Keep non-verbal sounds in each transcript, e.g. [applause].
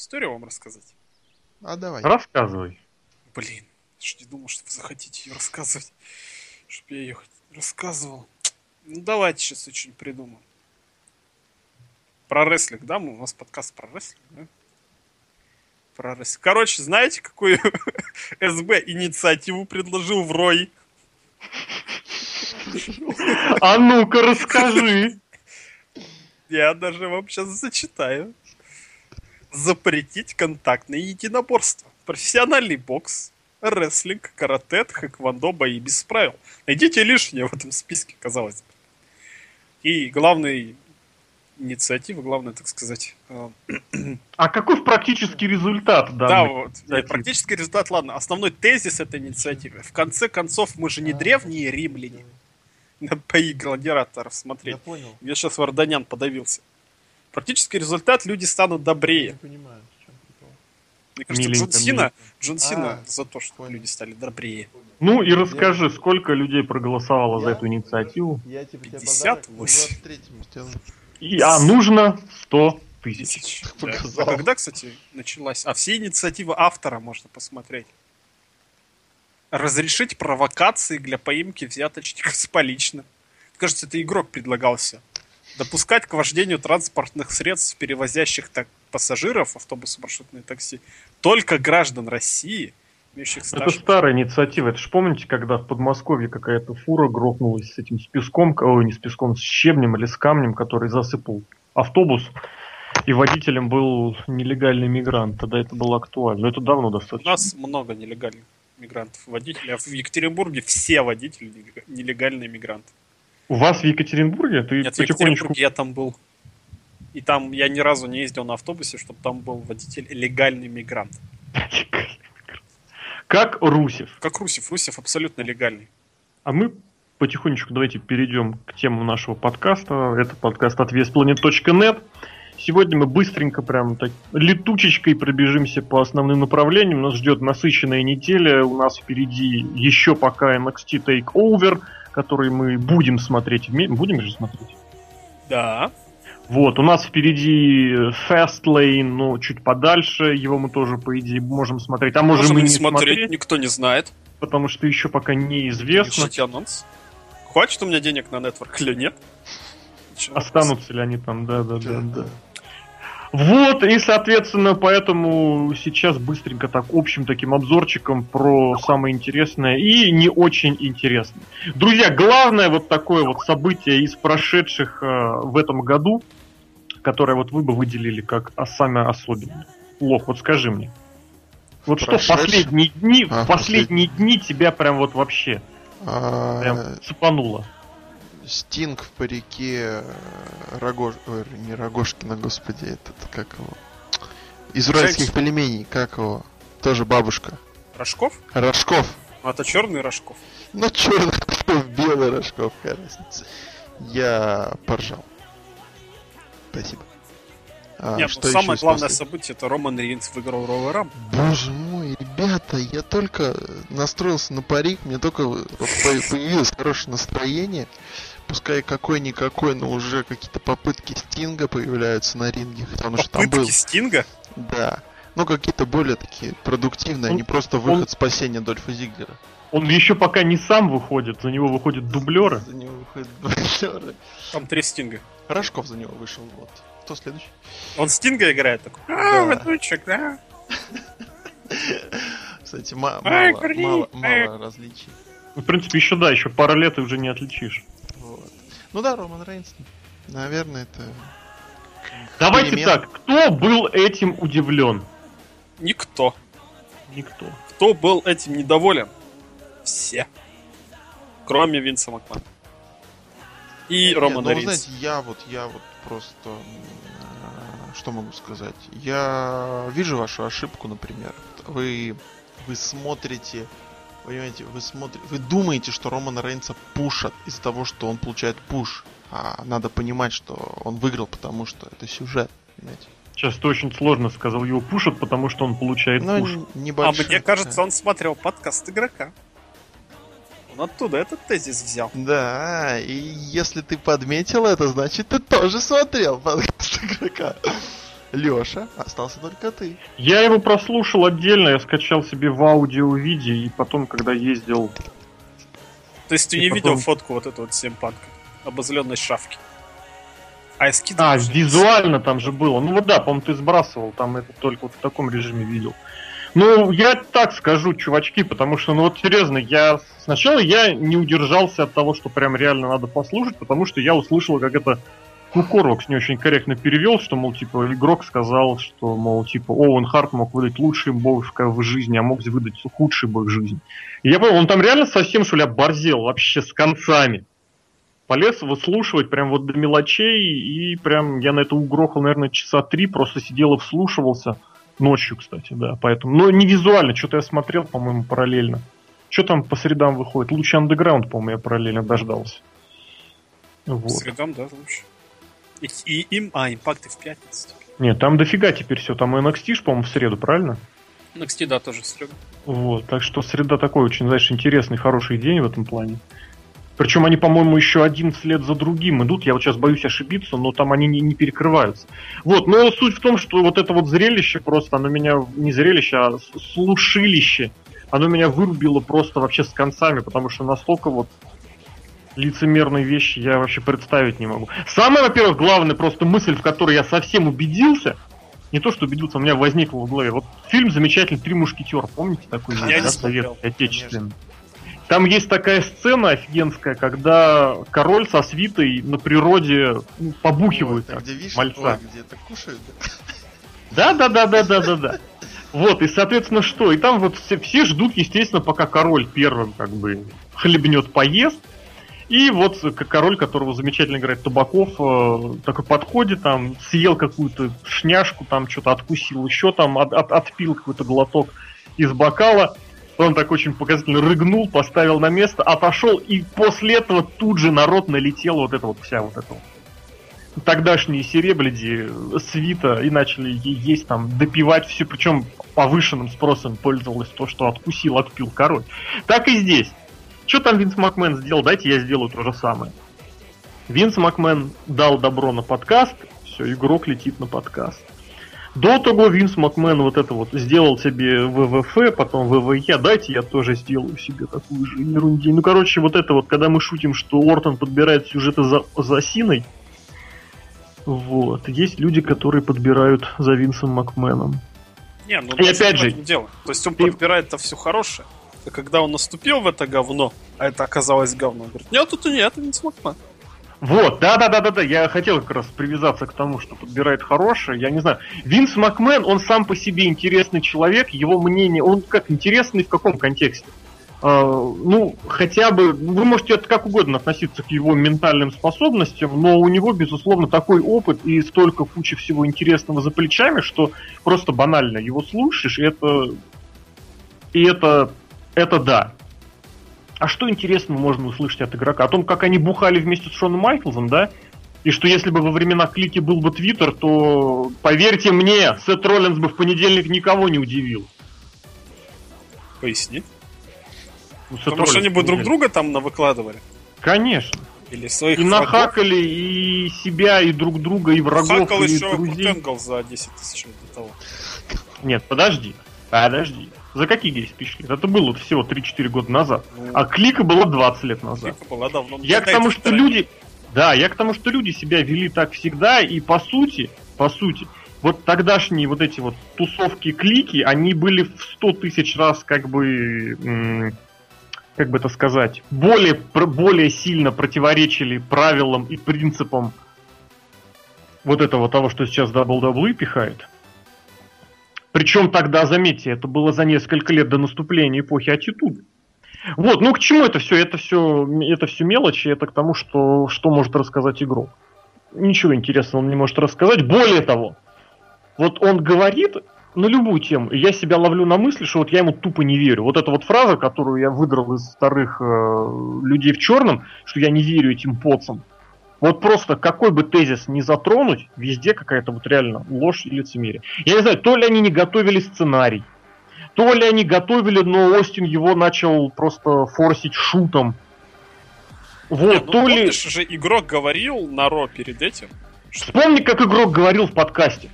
историю вам рассказать? А давай. Рассказывай. Блин, я не думал, что вы захотите ее рассказывать. Чтоб я ее рассказывал. Ну, давайте сейчас очень придумаем. Про рестлинг, да? У нас подкаст про рестлинг, да? Про рестлинг. Короче, знаете, какую [laughs] СБ инициативу предложил в Рой? А ну-ка расскажи. Я даже вам сейчас зачитаю. Запретить контактное единоборство. Профессиональный бокс, рестлинг, карате, хэквондо, бои без правил. Найдите лишнее в этом списке, казалось бы. И главный инициатива, главное, так сказать. э, А каков практический результат Да, данной вот. инициативы? Нет, практический результат, ладно. Основной тезис этой инициативы. В конце концов, мы же не древние римляне. Надо бои гладиаторов смотреть. Я понял. Я сейчас Варданян подавился. Практический результат, люди станут Не добрее. понимаю, в чем прикол. Мне кажется, Миленько, Джон Сина, миленько. Джон Сина А, за то, что понял. люди стали добрее. Ну и расскажи, сколько людей проголосовало за Я? эту инициативу? Я типа тебе 58. подарок 23-му сделаю. И, а нужно 100 тысяч. Тысяч. Ты Да. А когда, кстати, началась? А все инициативы автора можно посмотреть. Разрешить провокации для поимки взяточников с полично. Кажется, это игрок предлагался. Допускать к вождению транспортных средств, перевозящих так пассажиров, автобусы, маршрутные такси, только граждан России, имеющих Это стаж. старая инициатива. Это ж помните, когда в Подмосковье какая-то фура грохнулась с этим с песком, ой, не с песком, с щебнем или с камнем, который засыпал автобус, и водителем был нелегальный мигрант. Тогда это было актуально. Но это давно У достаточно. нас много нелегальных мигрантов, водителей, а в Екатеринбурге все водители нелега- нелегальные мигранты. У вас в Екатеринбурге? Ты Нет, в потихонечку... Екатеринбурге я там был. И там я ни разу не ездил на автобусе, чтобы там был водитель легальный мигрант. [laughs] Как Русев. Как Русев. Русев абсолютно легальный. А мы потихонечку давайте перейдем к темам нашего подкаста. Это подкаст от VSPlanet.net. Сегодня мы быстренько, прям так летучечкой пробежимся по основным направлениям. Нас ждет насыщенная неделя. У нас впереди еще пока NXT Takeover, который мы будем смотреть. вме- Будем же смотреть? Да. Вот, у нас впереди Fastlane, но чуть подальше. Его мы тоже, по идее, можем смотреть. А можем, Можем и не смотреть, смотреть, никто не знает. потому что еще пока неизвестно. Пишите анонс. Хватит у меня денег на нетворк или нет? Останутся ли они там, да, да, да, да. Вот, и, соответственно, поэтому сейчас быстренько так общим таким обзорчиком про самое интересное и не очень интересное. Друзья, главное вот такое вот событие из прошедших э, в этом году, которое вот вы бы выделили как самое особенное. Лох, вот скажи мне. Вот что в последние дни, А, в последние дни тебя прям вот вообще А, прям цепануло. Стинг в парике э, Рогош... Ой, не Рогошкина, господи, этот как его? Из уральских пельменей, как его? Тоже бабушка. Рожков? Рожков. А это черный Рожков. Ну, черный Рожков, белый Рожков, какая разница. Я поржал. Спасибо. А, Нет, что самое главное послед- событие это Роман Рейнс выиграл Royal Rumble. Боже мой, ребята, я только настроился на парик, мне только появилось хорошее настроение. Пускай какой-никакой, но уже какие-то попытки Стинга появляются на ринге, потому что там был, Попытки Стинга. да, ну какие-то более такие продуктивные, а Он- не просто выход спасения Дольфа Зиглера. Он еще пока не сам выходит, за него выходят дублеры. За него выходят дублеры. Там три Стинга. Рожков за него вышел, вот. Кто следующий? Он Стинга играет такой. Да. А, да. Кстати, ма- Ай, мало, мало, мало различий. Ну, В принципе, еще да, еще пара лет и уже не отличишь. Ну да, Роман Рейнс, наверное, это Давайте Перемен. так, кто был этим удивлен? Никто. Никто. Кто был этим недоволен? Все. Кроме Винса Макмана. И Не, Романа ну, вы Рейнса. знаете, я вот, я вот просто, э, что могу сказать? Я вижу вашу ошибку, например. Вы, вы смотрите, понимаете, вы смотрите, вы думаете, что Романа Рейнса пушат из-за того, что он получает пуш. А надо понимать, что он выиграл, потому что это сюжет, понимаете? Сейчас ты очень сложно сказал, его пушат, потому что он получает Ну, пуш. н- А небольшой. мне кажется, он смотрел подкаст игрока. Он оттуда этот тезис взял. Да, и если ты подметил это, значит ты тоже смотрел подкаст игрока. Леша, остался только ты. Я его прослушал отдельно, я скачал себе в аудио-виде, и потом, когда ездил... То есть ты И не потом- видел фотку вот этого вот семпанка? Обозленной шавки. А я А, скидывал визуально там же было. Ну вот да, по-моему, ты сбрасывал, там это только вот в таком режиме видел. Ну, я так скажу, чувачки, потому что, ну вот серьезно, я сначала я не удержался от того, что прям реально надо послушать, потому что я услышал, как это ну, Корвакс не очень корректно перевел, что, мол, типа, игрок сказал, что, мол, типа, Оуэн Харт мог выдать лучший бой в, жизни, а мог выдать худший бой в жизни. И я понял, он там реально совсем, что ли, оборзел вообще с концами. Полез выслушивать прям вот до мелочей, и прям я на это угрохал, наверное, часа три, просто сидел и вслушивался. Ночью, кстати, да, поэтому. Но не визуально, что-то я смотрел, по-моему, параллельно. Что там по средам выходит? Лучше андеграунд, по-моему, я параллельно дождался. Вот. средам, да, лучше. И, и им... А, импакты в пятницу. Нет, там дофига теперь все. Там NXT, по-моему, в среду, правильно? NXT, да, тоже в среду. Вот, так что среда такой очень, знаешь, интересный, хороший день в этом плане. Причем они, по-моему, еще один след за другим идут. Я вот сейчас боюсь ошибиться, но там они не, не перекрываются. Вот, но суть в том, что вот это вот зрелище просто, оно меня, не зрелище, а слушилище, оно меня вырубило просто вообще с концами, потому что настолько вот лицемерные вещи я вообще представить не могу. Самое, во-первых, главное просто мысль, в которой я совсем убедился, не то, что убедился, у меня возникло в голове. Вот фильм замечательный «Три мушкетера», помните такой? Я не да, советский, отечественный? Там есть такая сцена офигенская, когда король со свитой на природе ну, побухивают Вот, где вишня, мальца. ой, где-то кушают. да. Да, да, да, да, да, да, да. Вот, и, соответственно, что? И там вот все, все ждут, естественно, пока король первым как бы хлебнет, поест. И вот король, которого замечательно играет Табаков, э, такой подходит, там, съел какую-то шняшку, там что-то откусил, еще там от- от- отпил какой-то глоток из бокала. Он так очень показательно рыгнул, поставил на место, отошел, и после этого тут же народ налетел вот это вот вся вот это вот тогдашние серебряди, э, свита, и начали есть там, допивать все, причем повышенным спросом пользовалось то, что откусил, отпил король. Так и здесь. Что там Винс Макмен сделал? Дайте я сделаю то же самое. Винс Макмен дал добро на подкаст, все, игрок летит на подкаст. До того Винс Макмен вот это вот сделал себе ВВФ, потом ВВЕ, дайте я тоже сделаю себе такую же ерунди. Ну, короче, вот это вот, когда мы шутим, что Ортон подбирает сюжеты за, за Синой, вот, есть люди, которые подбирают за Винсом Макменом. Не, ну И опять же, дело. То есть он ты- подбирает-то все хорошее. Когда он наступил в это говно, а это оказалось говно, он говорит, нет, тут нет, не смогла. Вот, да, да, да, да, да. Я хотел как раз привязаться к тому, что подбирает хорошее. Я не знаю. Винс Макмен, он сам по себе интересный человек, его мнение, он как интересный в каком контексте? А, ну, хотя бы, вы можете это как угодно относиться к его ментальным способностям, но у него, безусловно, такой опыт и столько кучи всего интересного за плечами, что просто банально его слушаешь, и это, и это, это да. А что интересного можно услышать от игрока? О том, как они бухали вместе с Шоном Майклзом, да? И что если бы во времена клики был бы Твиттер, то, поверьте мне, Сет Роллинс бы в понедельник никого не удивил. Поясни. Ну, Сет Потому что Роллинс они в бы друг друга там навыкладывали. Конечно. Или своих И врагов. нахакали и себя, и друг друга, и врагов, Хакал и еще друзей. За 10 тысяч до того. Нет, подожди. Подожди. За какие 10 тысяч лет? Это было всего 3-4 года назад. Ну, А клика было 20 лет назад. Клика была давно. Я к тому, что вторые- люди... Да, я к тому, что люди себя вели так всегда, и по сути, по сути, вот тогдашние вот эти вот тусовки-клики, они были в 100 тысяч раз как бы... как бы это сказать, более, более сильно противоречили правилам и принципам вот этого того, что сейчас WWE пихает. Причем тогда, заметьте, это было за несколько лет до наступления эпохи Аттитуды. Вот, ну к чему это все? Это все, это все мелочи, это к тому, что, что может рассказать игрок. Ничего интересного он не может рассказать. Более того, вот он говорит на любую тему, и я себя ловлю на мысли, что вот я ему тупо не верю. Вот эта вот фраза, которую я выдрал из старых э, людей в черном, что я не верю этим поцам. Вот просто какой бы тезис не затронуть, везде какая-то вот реально ложь и лицемерие. Я не знаю, то ли они не готовили сценарий, то ли они готовили, но Остин его начал просто форсить шутом. Вот, Нет, ну, то ли... же, игрок говорил на Ро перед этим, что Вспомни, как игрок говорил в подкасте.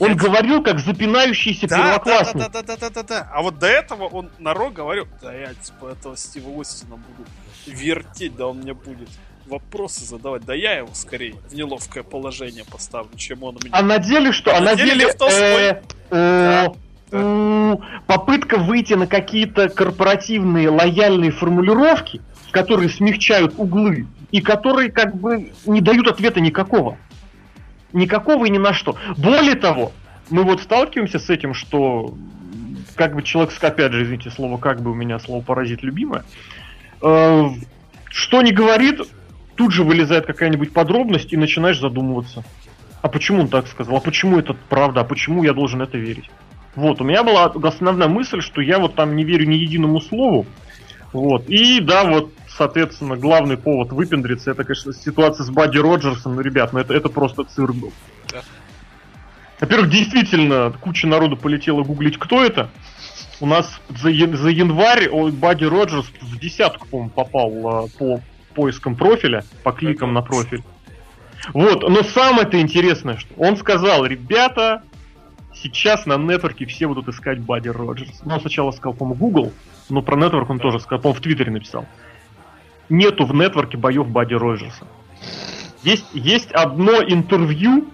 Он Я- говорил, как запинающийся Да, да, да, первоклассник. да, да, да, да, да, да. А вот до этого он на Ро говорил, да я типа этого Стива Остина буду вертеть, да он мне будет вопросы задавать, да я его скорее в неловкое положение поставлю, чем он меня. А на деле что? А На на деле деле э, у, попытка выйти на какие-то корпоративные лояльные формулировки, которые смягчают углы и которые как бы не дают ответа никакого. Никакого и ни на что. Более того, мы вот сталкиваемся с этим, что как бы человек, опять же, извините, слово как бы у меня слово паразит любимое, э, что не говорит, тут же вылезает какая-нибудь подробность и начинаешь задумываться. А почему он так сказал? А почему это правда? А почему я должен это верить? Вот, у меня была основная мысль, что я вот там не верю ни единому слову. Вот. И да, вот, соответственно, главный повод выпендриться, это, конечно, ситуация с Бадди Роджерсом. Ну, ребят, ну это, это просто цирк был. Да. Во-первых, действительно, куча народу полетела гуглить, кто это. У нас за, за январь Бадди Роджерс в десятку, по-моему, попал а, по поискам профиля, по кликам на профиль. Вот, но самое-то интересное, что он сказал, ребята, сейчас на нетворке все будут искать Бадди Роджерс. Ну, он сначала сказал, по-моему, Google, но про нетворк он тоже сказал, по-моему, в Твиттере написал. Нету в нетворке боев Бадди Роджерса. Есть, есть одно интервью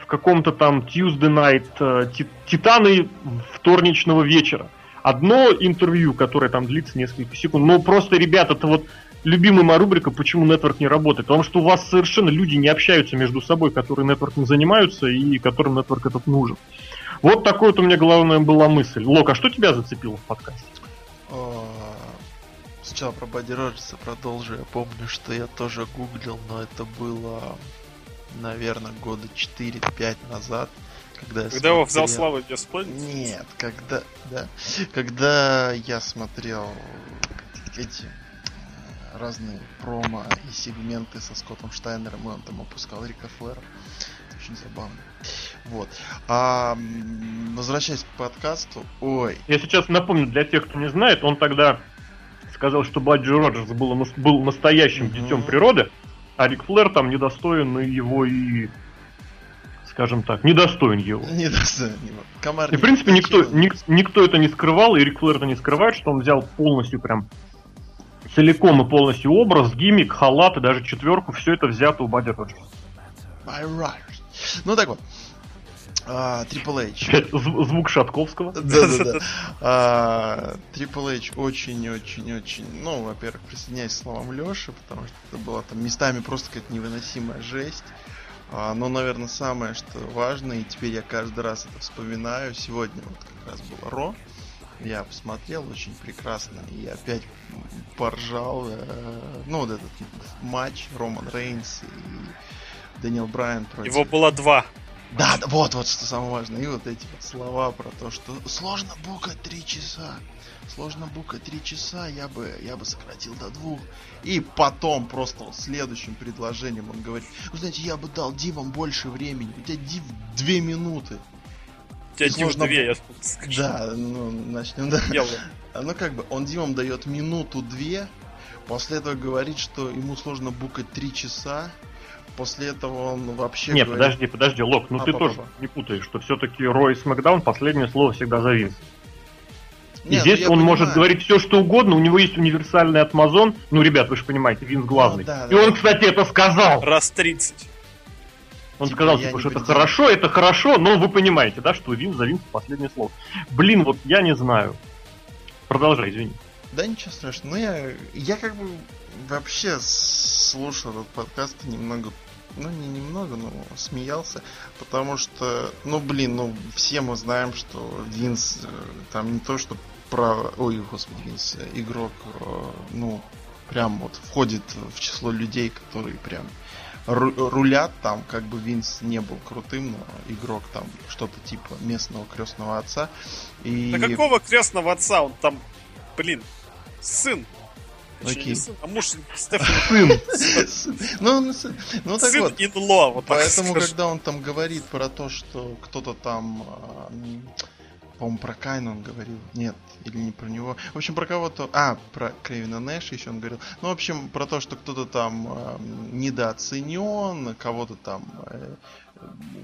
в каком-то там Tuesday Night э, Ти- Титаны вторничного вечера. Одно интервью, которое там длится несколько секунд. Но просто, ребята, это вот любимая моя рубрика «Почему нетворк не работает?» Потому что у вас совершенно люди не общаются между собой, которые нетворком занимаются и которым нетворк этот нужен. Вот такой вот у меня главная была мысль. Лок, а что тебя зацепило в подкасте? О, Сначала про Бадди Роджерса продолжу. Я помню, что я тоже гуглил, но это было, наверное, года 4-5 назад. Когда, я Когда его взял смотрел- Слава Бесплатно? Нет, когда, да, когда я смотрел эти разные промо и сегменты со Скоттом Штайнером, и он там опускал Рика Флера. Это очень забавно. Вот. А возвращаясь к подкасту, ой, Я сейчас напомню для тех, кто не знает, он тогда сказал, что Бадди Роджерс был, был настоящим Мгм. детем природы, а Рик Флэр там недостоин его и, скажем так, недостоин его. [laughs] не достойно его. Комар И, в принципе, никто, ник- никто это не скрывал, и Рик Флэр это не скрывает, что он взял полностью прям целиком и полностью образ, гиммик, халат и даже четверку, все это взято у Бадди Роджерса. Ну так вот. А, Triple H. [laughs] Звук Шатковского. Да-да-да. [laughs] А, Triple H очень-очень-очень, ну, во-первых, присоединяюсь к словам Лёши, потому что это была там местами просто какая-то невыносимая жесть. А, но, наверное, самое, что важно, и теперь я каждый раз это вспоминаю, сегодня вот как раз было Ро, я посмотрел очень прекрасно и опять поржал. э, ну, вот этот матч Роман Рейнс и Дэниел Брайан против... Его было два. Да, да, вот, вот что самое важное. И вот эти вот слова про то, что сложно букать три часа. Сложно букать три часа, я бы, я бы сократил до двух. И потом просто следующим предложением он говорит, вы знаете, я бы дал Дивам больше времени. У тебя Див две минуты. У тебя Див Сложно две, я скажу. Да, ну, начнем, да. А, Ну, как бы, он Димам дает минуту-две, после этого говорит, что ему сложно букать три часа, после этого он вообще Нет, говорит... подожди, подожди, Лок, ну А, ты папа. тоже не путаешь, что все-таки Рой и Смакдаун последнее слово всегда за Винс. И Нет, ну, здесь я он понимаю. может говорить все, что угодно, у него есть универсальный атмазон. Ну, ребят, вы же понимаете, Винс главный. Ну, да, и да. он, кстати, это сказал. Раз 30. Типа, Он сказал, я типа, что это хорошо, это хорошо, но вы понимаете, да, что Винс за Винс последнее слово. Блин, вот я не знаю. Продолжай, извини. Да ничего страшного. Ну я, я как бы вообще слушал этот подкаст и немного, ну не немного, но смеялся, потому что, ну блин, ну все мы знаем, что Винс э, там не то, что про, ой, господи, Винс, игрок, э, ну прям вот входит в число людей, которые прям ру- рулят там, как бы Винс не был крутым, но игрок там что-то типа местного крестного отца. И... Да какого крестного отца? Он там, блин, сын. Окей. сын, а муж Стефана. Сын. Ну, ну, ну так сын вот. инло, вот Поэтому, когда он там говорит про то, что кто-то там, а, по-моему, про Кайна он говорил, нет, или не про него. В общем, про кого-то, а, про Кевина Нэша еще он говорил. Ну, в общем, про то, что кто-то там а, м, недооценен, кого-то там э,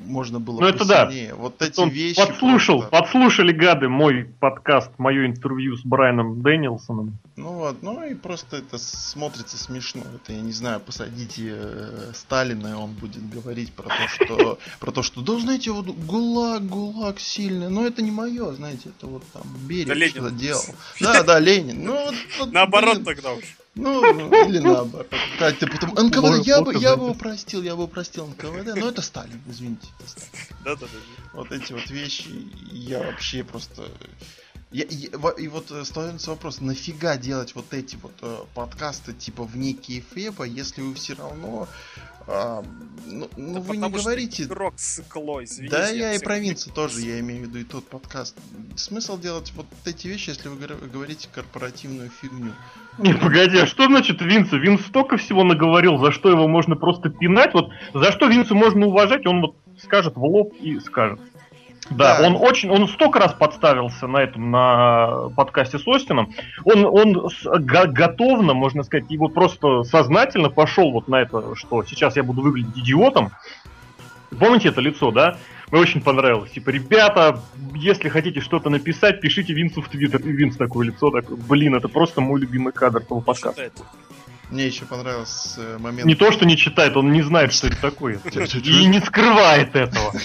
можно было Ну, это да. Вот эти Он вещи... подслушал, просто- подслушали гады мой подкаст, мое интервью с Брайаном Дэнилсоном. Ну вот, ну и просто это смотрится смешно. Это, я не знаю, посадите э, Сталина, и он будет говорить про то, что... [laughs] Про то, что, да, знаете, вот ГУЛАГ, ГУЛАГ сильный. Но это не мое, знаете, это вот там Да Берия Ленин. что-то делал. Да, да, Ленин. Ну, вот- вот, Наоборот блин, тогда уж. Ну, или [laughs] наоборот. Кать, ты потом... НКВД, я бы, я бы его простил, я бы простил НКВД, но это Сталин, извините. Да-да-да. Вот эти вот вещи, я вообще просто... Я- я- и вот э, становится вопрос, нафига делать вот эти вот э, подкасты типа вне Кейфеба, если вы все равно... а, ну, ну Да вы не говорите... Игрок сыкло, извините. Да, я и всех про не- Винца тоже, я имею в виду и тот подкаст. Смысл делать вот эти вещи, если вы говор- говорите корпоративную фигню? Не, погоди, а что значит Винцу? Винс столько всего наговорил, за что его можно просто пинать. Вот за что Винцу можно уважать, он вот скажет в лоб и скажет. Да, Да. он очень, он столько раз подставился на этом, на подкасте с Остином. Он, он с- го- готовно, можно сказать, и вот просто сознательно пошел вот на это, что сейчас я буду выглядеть идиотом. Помните это лицо, да? Мне очень понравилось. Типа, ребята, если хотите что-то написать, пишите Винсу в Твиттер. И Винс такое лицо, такое, блин, это просто мой любимый кадр этого подкаста. Мне еще понравился э, момент... Не то, что не читает, он не знает, что это такое. [laughs] И не скрывает этого. [laughs]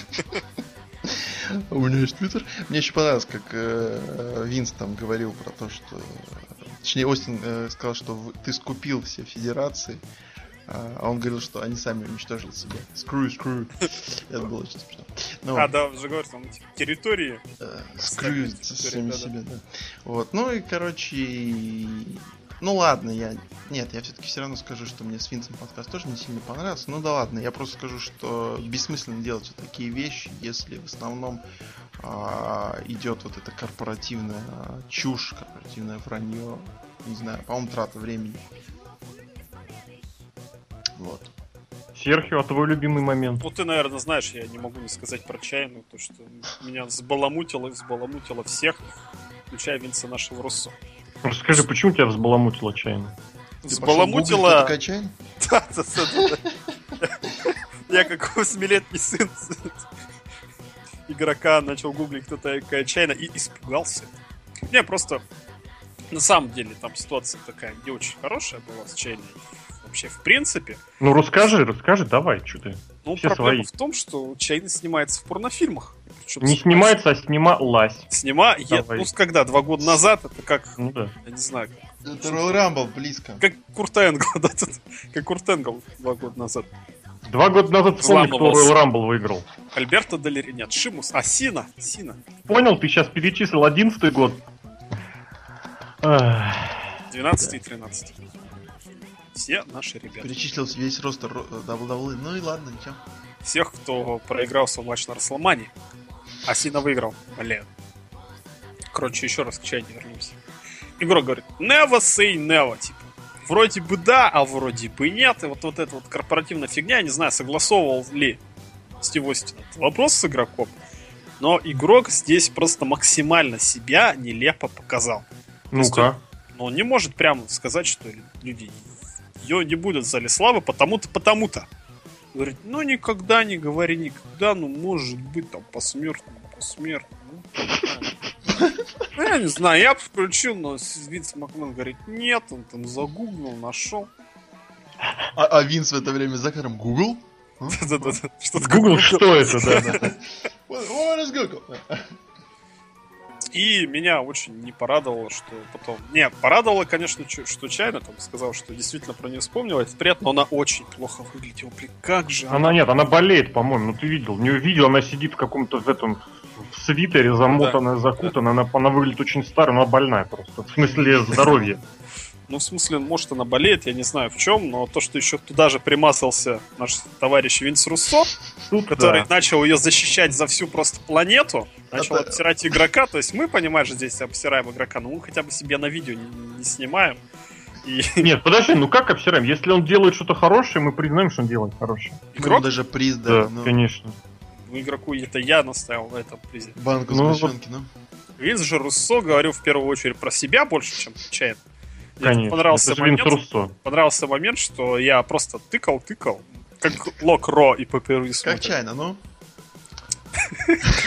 У меня есть твиттер. Мне еще понравилось, как э, Винс там говорил про то, что... Точнее, Остин э, сказал, что ты скупил все федерации. А а он говорил, что они сами уничтожили себя. Screw, screw. [laughs] Это было очень смешно. Ну, А, да, уже говорят, там эти территории. э, теперь, сами себе, да. Вот. Ну и, короче... и- Ну ладно, я... Нет, я все-таки все равно скажу, что мне с Винсом подкаст тоже не сильно понравился. Ну да ладно, я просто скажу, что бессмысленно делать вот такие вещи, если в основном а, идет вот эта корпоративная чушь, корпоративное вранье. Не знаю, по-моему, трата времени. Вот. Серхио, а твой любимый момент? Ну, ты, наверное, знаешь, я не могу не сказать про чайную, то, что меня взбаламутило, взбаламутило всех, включая Винца нашего Руссо. Расскажи, почему тебя взбаламутило чайно? Взбаламутило... [laughs] Да, да, да, да. Я как восьмилетний сын [laughs] игрока начал гуглить, кто такая чайна, и испугался. Не, просто на самом деле там ситуация такая не очень хорошая была с чайной. Вообще, в принципе. Ну расскажи, расскажи, давай, что ты. Ну, Все проблема свои. в том, что чайна снимается в порнофильмах. Причем Не снимается, а снималась. Снима... я-. Ну, когда? Два года назад? Это как... Ну да. Я не знаю. Это Royal Rumble близко. Как Курт Энгл, [laughs] да, тут, как Курт Энгл два года назад. Два года назад вспомни, кто. Royal Rumble выиграл. Альберто Делери... Нет, Шимус. А, Сина. Сина. Понял, ты сейчас перечислил одиннадцатый год. Ах, 12 и 13. Все наши ребята. Перечислил весь ростер WWE. Ну и ладно, ничего. Всех, кто проиграл свой матч на Расселмане. А Сина выиграл. Блин. Короче, еще раз к чайне вернемся. Игрок говорит, never say never, типа. Вроде бы да, а вроде бы нет. И вот, вот эта вот корпоративная фигня, я не знаю, согласовывал ли Стив Остин этот вопрос с игроком. Но игрок здесь просто максимально себя нелепо показал. Ну-ка. Но он не может прямо сказать, что люди ее не будут в зале славы, потому-то, потому-то. Говорит, ну никогда не говори никогда, ну может быть там посмертно, посмертно. Ну, Ну, я не знаю, я включил, но Винс Макмен говорит, нет, он там загуглил, нашел. А, а Винс в это время за кадром [laughs] Google? Такое Google, что это, да, [laughs] what is Google? И меня очень не порадовало, что потом... Не, порадовало, конечно, что Чайна там сказал, что действительно про нее вспомнила. Это приятно, но она очень плохо выглядела. Блин, как же Она нет, она болеет, по-моему. Ну ты видел. Не увидел, она сидит в каком-то в этом в свитере, замотанная, закутанная. Она, она выглядит очень старой, но она больная просто. В смысле здоровья. Ну, в смысле, может, она болеет, я не знаю в чем, но то, что еще туда же примазался наш товарищ Винс Руссо, Тут который да. начал ее защищать за всю просто планету, начал Это- обсирать игрока, то есть мы, понимаешь, здесь обсираем игрока, но мы хотя бы себе на видео не, не снимаем. И [laughs] Нет, подожди, ну как обсираем? Если он делает что-то хорошее, мы признаем, что он делает хорошее. Мы игрок, даже приз Да, дали, ну, конечно. ну, игроку это я наставил на этом призе. банку Ну, сгущенки, ну. Винс же Руссо говорил в первую очередь про себя больше, чем Чайн. Мне Конечно. понравился Это момент, Руссо. понравился момент, что я просто тыкал, тыкал, как Лок Ро и Пепперви Как чайно, ну?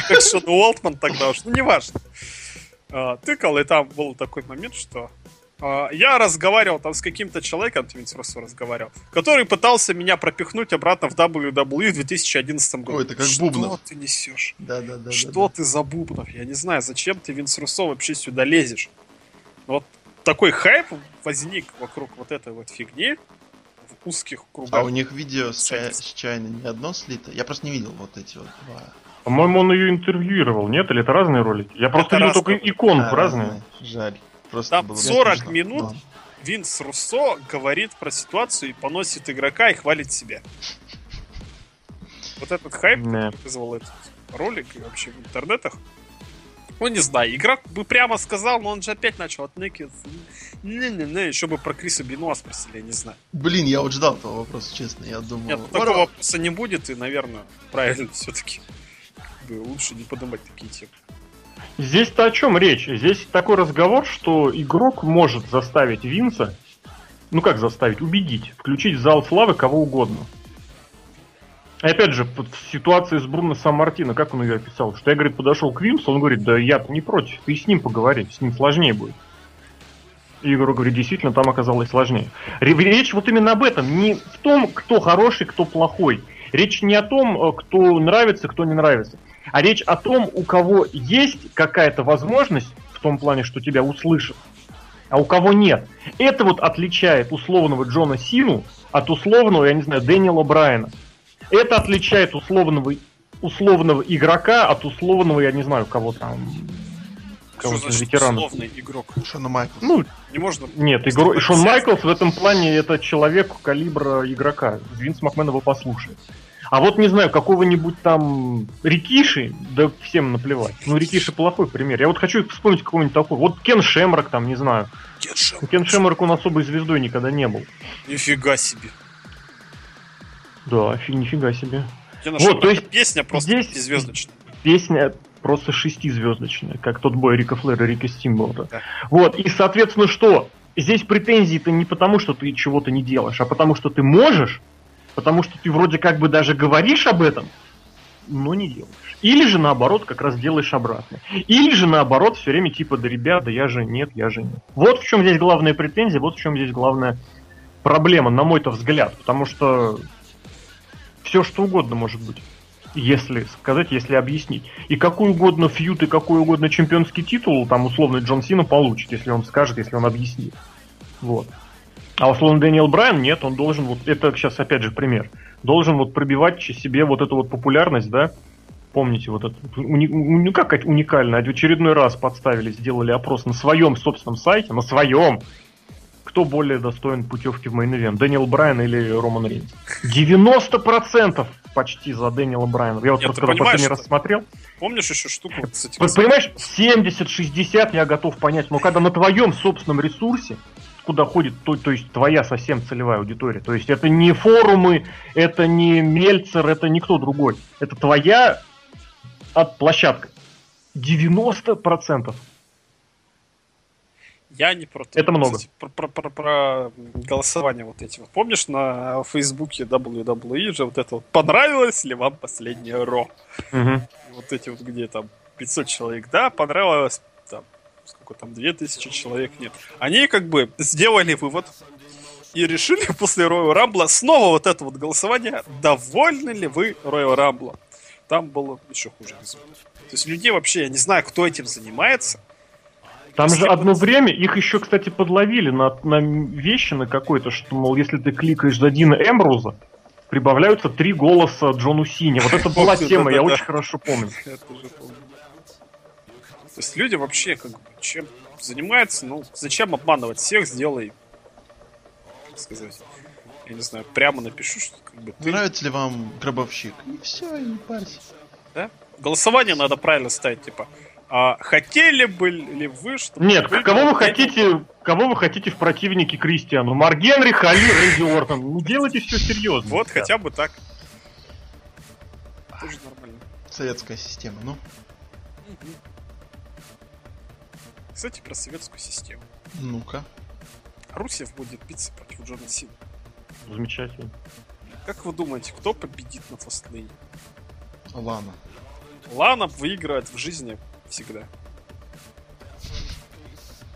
Как Шон Уолтман тогда уж, ну неважно. А, Тыкал, и там был такой момент, что а, я разговаривал там с каким-то человеком, ты просто разговаривал, который пытался меня пропихнуть обратно в WWE в 2011 году. Ой, это как что Бубнов. ты несешь? Да, да, да. что ты за Бубнов? Я не знаю, зачем ты, Винс Руссо, вообще сюда лезешь? Вот такой хайп возник вокруг вот этой вот фигни в узких кругах. А у них видео с, чай, с чайной не одно слито? Я просто не видел вот эти вот два. По-моему, он ее интервьюировал, нет? Или это разные ролики? Я просто Это видел только иконку А, разные. разные. Жаль. Просто Там было 40 смешно. минут. Ладно. Винс Руссо говорит про ситуацию и поносит игрока и хвалит себя. Вот этот хайп вызвал этот ролик и вообще в интернетах. Ну, не знаю, игрок бы прямо сказал, но он же опять начал отнекиваться. Не-не-не, еще бы про Криса Бенуа спросили, я не знаю. Блин, я вот ждал этого вопроса, честно. Я думал... Нет, «Ура!» такого вопроса не будет, и, наверное, правильно [laughs] все-таки. Лучше не поднимать такие темы. Здесь-то о чем речь? Здесь такой разговор, что игрок может заставить Винса, ну как заставить, убедить, включить в зал славы кого угодно. Опять же, в ситуации с Бруно Сан-Мартино, как он ее описал, что я, говорит, подошел к Винсу, он говорит, да я не против, ты с ним поговори, с ним сложнее будет. И игрок говорит, действительно, там оказалось сложнее. Ре- Речь вот именно об этом, не в том, кто хороший, кто плохой. Речь не о том, э, кто нравится, кто не нравится. А речь о том, у кого есть какая-то возможность, в том плане, что тебя услышат, а у кого нет. Это вот отличает условного Джона Сину от условного, я не знаю, Дэниела Брайана. Это отличает условного, условного игрока от условного, я не знаю, кого там, Что кого-то из значит ветеранов. условный игрок? Шона Майклс. Ну, Не можно... нет, игро... Шон Майклс в этом плане это человек калибра игрока. Винс Макмен его послушает. А вот не знаю, какого-нибудь там Рикиши, да всем наплевать. Ну, Рикиши плохой пример. Я вот хочу вспомнить какого-нибудь такого. Вот Кен Шемрак там, не знаю. Держи. Ну, Кен Шемрак он особой звездой никогда не был. Нифига себе. Да, фи- нифига себе. Я Вот, нашел то есть песня просто здесь- пятизвездочная. Песня просто шестизвездочная, как тот бой Рика Флэра, Рика Стимболта. Да. Вот, и, соответственно, что? Здесь претензии-то не потому, что ты чего-то не делаешь, а потому, что ты можешь, потому что ты вроде как бы даже говоришь об этом, но не делаешь. Или же наоборот, как раз делаешь обратно. Или же наоборот, все время типа, да ребят, да я же нет, я же нет. Вот в чем здесь главная претензия, вот в чем здесь главная проблема, на мой-то взгляд. Потому что все что угодно может быть. Если сказать, если объяснить. И какой угодно фьют и какой угодно чемпионский титул, там условно Джон Сина получит, если он скажет, если он объяснит. Вот. А условно Дэниел Брайан, нет, он должен, вот это сейчас опять же пример, должен вот пробивать себе вот эту вот популярность, да, помните вот это, уни- ну как уникально, очередной раз подставили, сделали опрос на своем собственном сайте, на своем, кто более достоин путевки в main Дэниел Брайан или Роман Рейнс. 90% почти за Дэниела Брайана. Я вот Нет, просто когда последний раз смотрел, Помнишь еще штуку, кстати, понимаешь, 70-60 я готов понять, но когда на твоем собственном ресурсе, куда ходит, то, то есть твоя совсем целевая аудитория, то есть это не форумы, это не Мельцер, это никто другой, это твоя от площадка. 90%. Я не про Это много. Кстати, про, про- про- про голосование вот эти вот. Помнишь на Фейсбуке WWE же вот это вот понравилось ли вам последнее Ро? И Вот эти вот где там 500 человек, да, понравилось там сколько там 2000 человек нет. Они как бы сделали вывод и решили [laughs] после Royal Rumble снова вот это вот голосование, довольны ли вы Royal Rumble? Там было еще хуже результат. То есть людей вообще, я не знаю, кто этим занимается. Там же одно время их еще, кстати, подловили на, на вещи на какой-то, что, мол, если ты кликаешь за Дина Эмбруза, прибавляются три голоса Джону Сине. Вот это была тема, я очень хорошо помню. [laughs] Я тоже помню. То есть люди вообще как бы чем занимаются, ну, зачем обманывать всех, сделай, как сказать, я не знаю, прямо напишу, что как бы ты... Нравится ли вам гробовщик? И все, и не парься. Да? Голосование надо правильно ставить, типа, а хотели бы ли вы, чтобы... Нет, выиграл кого вы хотите, кого вы хотите в противнике Кристиану? Марк Генри, Хали, Рэнди Ортон. Ну делайте все серьезно. Вот ребят. хотя бы так. Тоже нормально. Советская система, ну. Кстати, про советскую систему. Ну-ка. Русев будет биться против Джона Сина. Замечательно. Как вы думаете, кто победит на фастлейне? Лана. Лана выигрывает в жизни всегда.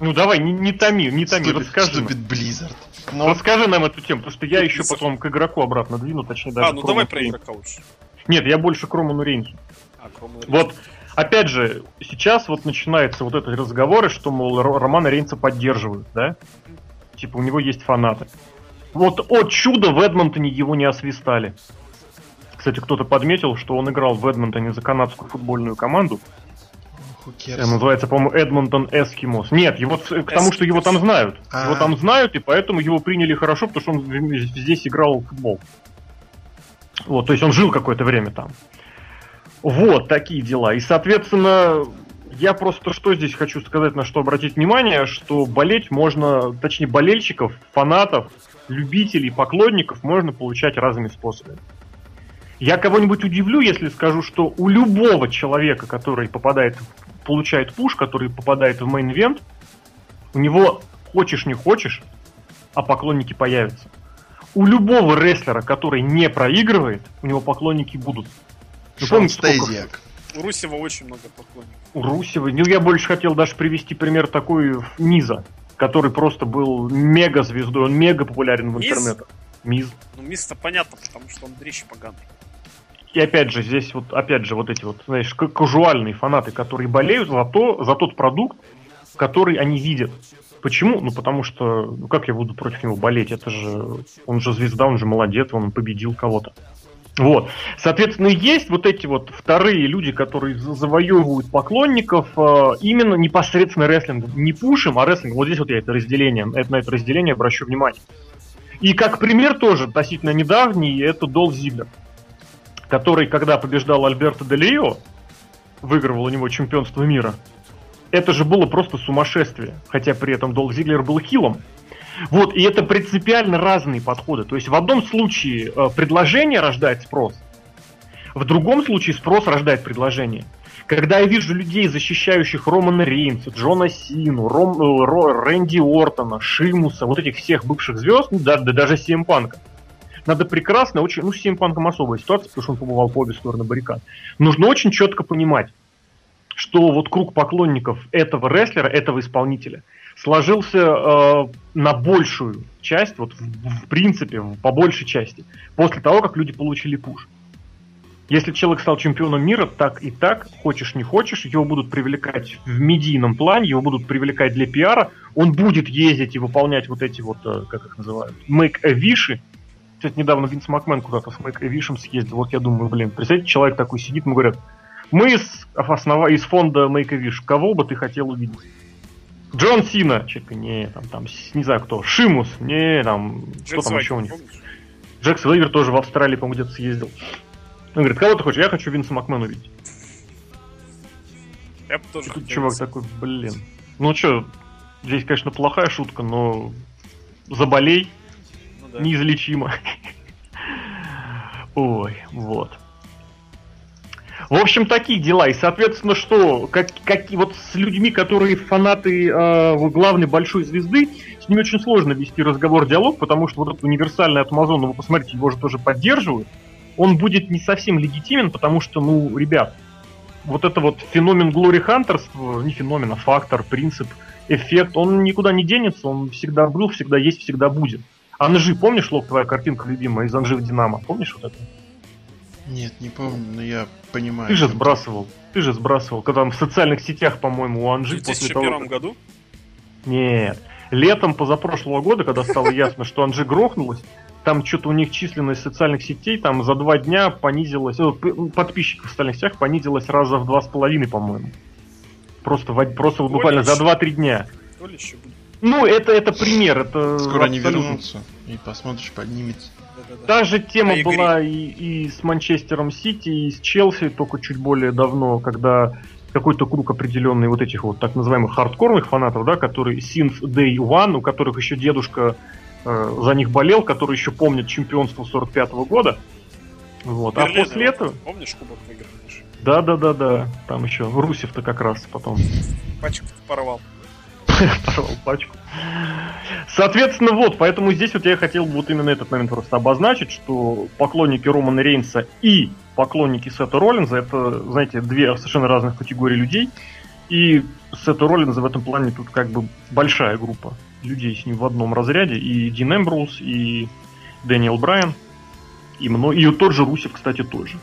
Ну давай, не, не томи, не томи, Ступид, расскажи. нам. ступид Blizzard. Ну, расскажи нам эту тему, потому что я еще потом к игроку обратно двину, точнее даже а, ну к давай Роману про игрока лучше. Нет, я больше к Роману Рейнсу. А, кроме Вот, опять же, сейчас вот начинаются вот эти разговоры, что, мол, Ро- Романа Рейнса поддерживают, да? Типа, у него есть фанаты. Вот от чуда в Эдмонтоне его не освистали. Кстати, кто-то подметил, что он играл в Эдмонтоне за канадскую футбольную команду. Э, cares? Называется, по-моему, Эдмонтон Эскимос. Нет, его к тому, что его там знают. А. Его там знают, и поэтому его приняли хорошо, потому что он в- здесь играл в футбол. Вот, то есть он жил какое-то время там. Вот, такие дела. И, соответственно, я просто что здесь хочу сказать, на что обратить внимание, что болеть можно, точнее, болельщиков, фанатов, любителей, поклонников можно получать разными способами. Я кого-нибудь удивлю, если скажу, что у любого человека, который попадает, получает push, который попадает в main event, у него хочешь не хочешь, а поклонники появятся. У любого рестлера, который не проигрывает, у него поклонники будут. Вы Шон помните, сколько-. У Русева очень много поклонников. у Русева. Ну, я больше хотел даже привести пример такой Миза, который просто был мега звездой, он мега популярен в интернете. Миз. Ну, мисс-то понятно, потому что он дрищ поганый. И опять же, здесь вот, опять же, вот эти вот, знаешь, к- казуальные фанаты, которые болеют за, то, за тот продукт, который они видят. Почему? Ну, потому что, ну, как я буду против него болеть? Это же, он же звезда, он же молодец, он победил кого-то. Вот. Соответственно, есть вот эти вот вторые люди, которые за- завоевывают поклонников э, именно непосредственно рестлингом. Не пушем, а рестлингом. Вот здесь вот я это разделение, это, на это разделение обращу внимание. И как пример тоже относительно недавний, это Дол Зиглер который, когда побеждал Альберто Де Лио, выигрывал у него чемпионство мира, это же было просто сумасшествие. Хотя при этом Долг Зиглер был хилом. Вот, и это принципиально разные подходы. То есть в одном случае э, предложение рождает спрос, в другом случае спрос рождает предложение. Когда я вижу людей, защищающих Романа Рейнса, Джона Сину, Ром, э, Ро- Рэнди Ортона, Шимуса, вот этих всех бывших звезд, ну, да, да даже CM Панка, надо прекрасно, очень, ну, с CM Панком особая ситуация, потому что он побывал по обе стороны баррикад. Нужно очень четко понимать, что вот круг поклонников этого рестлера, этого исполнителя, сложился э, на большую часть, вот в, в принципе, по большей части, после того, как люди получили пуш. Если человек стал чемпионом мира, так и так, хочешь не хочешь, его будут привлекать в медийном плане, его будут привлекать для пиара, он будет ездить и выполнять вот эти вот, э, как их называют, make-a-виши. Кстати, недавно Винс Макмен куда-то с make-a-вишем съездил, вот я думаю, блин, представьте, человек такой сидит, ему говорят, мы из, основа... из фонда Make-A-Wish, кого бы ты хотел увидеть? Джон Сина, человек, не, там, там, не знаю кто, Шимус, не, там, кто Джек там еще у них? помнишь? Джек Свейвер тоже в Австралии, по-моему, где-то съездил. Он говорит, кого ты хочешь? Я хочу Винса Макмена увидеть. Я бы тоже Тут чувак такой, блин. Ну что, здесь, конечно, плохая шутка, но заболей, да. неизлечимо. Ой, вот. В общем, такие дела. И, соответственно, что, как, как, вот с людьми, которые фанаты э, главной большой звезды, с ними очень сложно вести разговор, диалог, потому что вот этот универсальный от Амазона, вы посмотрите, его же тоже поддерживают. Он будет не совсем легитимен, потому что, ну, ребят, вот это вот феномен Глори Хантерства, не феномен, а фактор, принцип, эффект, он никуда не денется, он всегда был, всегда есть, всегда будет. Анжи, помнишь, Лок, твоя картинка любимая из Анжи в Динамо? Помнишь вот это? Нет, не помню, но я понимаю. Ты же сбрасывал. Ты же сбрасывал. Когда там в социальных сетях, по-моему, у В Анжи после того, 2001 как... году? Нет. Летом позапрошлого года, когда стало ясно, что Анжи грохнулась, там что-то у них численность социальных сетей там за два дня понизилась, э, подписчиков в социальных сетях понизилась раза в два с половиной, по-моему. Просто, в просто буквально за еще. 2-3 дня. То ли еще будет. Ну, это, это пример, это Скоро они абсолютно- вернутся, и посмотришь, поднимется. Та же тема А игре? была и, и с Манчестером Сити, и с Челси, только чуть более давно, когда какой-то круг определенный вот этих вот так называемых хардкорных фанатов, да, которые since day one, у которых еще дедушка э, за них болел, которые еще помнят чемпионство 45 года. Вот. А Берлин, после этого... Помнишь, кубок выиграли? же? Да, да, да, да. Там еще Русев-то как раз потом Пачку порвал. [laughs] порвал пачку. Соответственно, вот, поэтому здесь вот я хотел бы вот именно этот момент просто обозначить, что поклонники Романа Рейнса и поклонники Сета Роллинза. Это, знаете, две совершенно разных категории людей. И Сета Роллинза в этом плане тут как бы большая группа людей с ним в одном разряде. И Дин Эмброуз, и Дэниел Брайан, и, мно... и тот же Русев, кстати, тоже.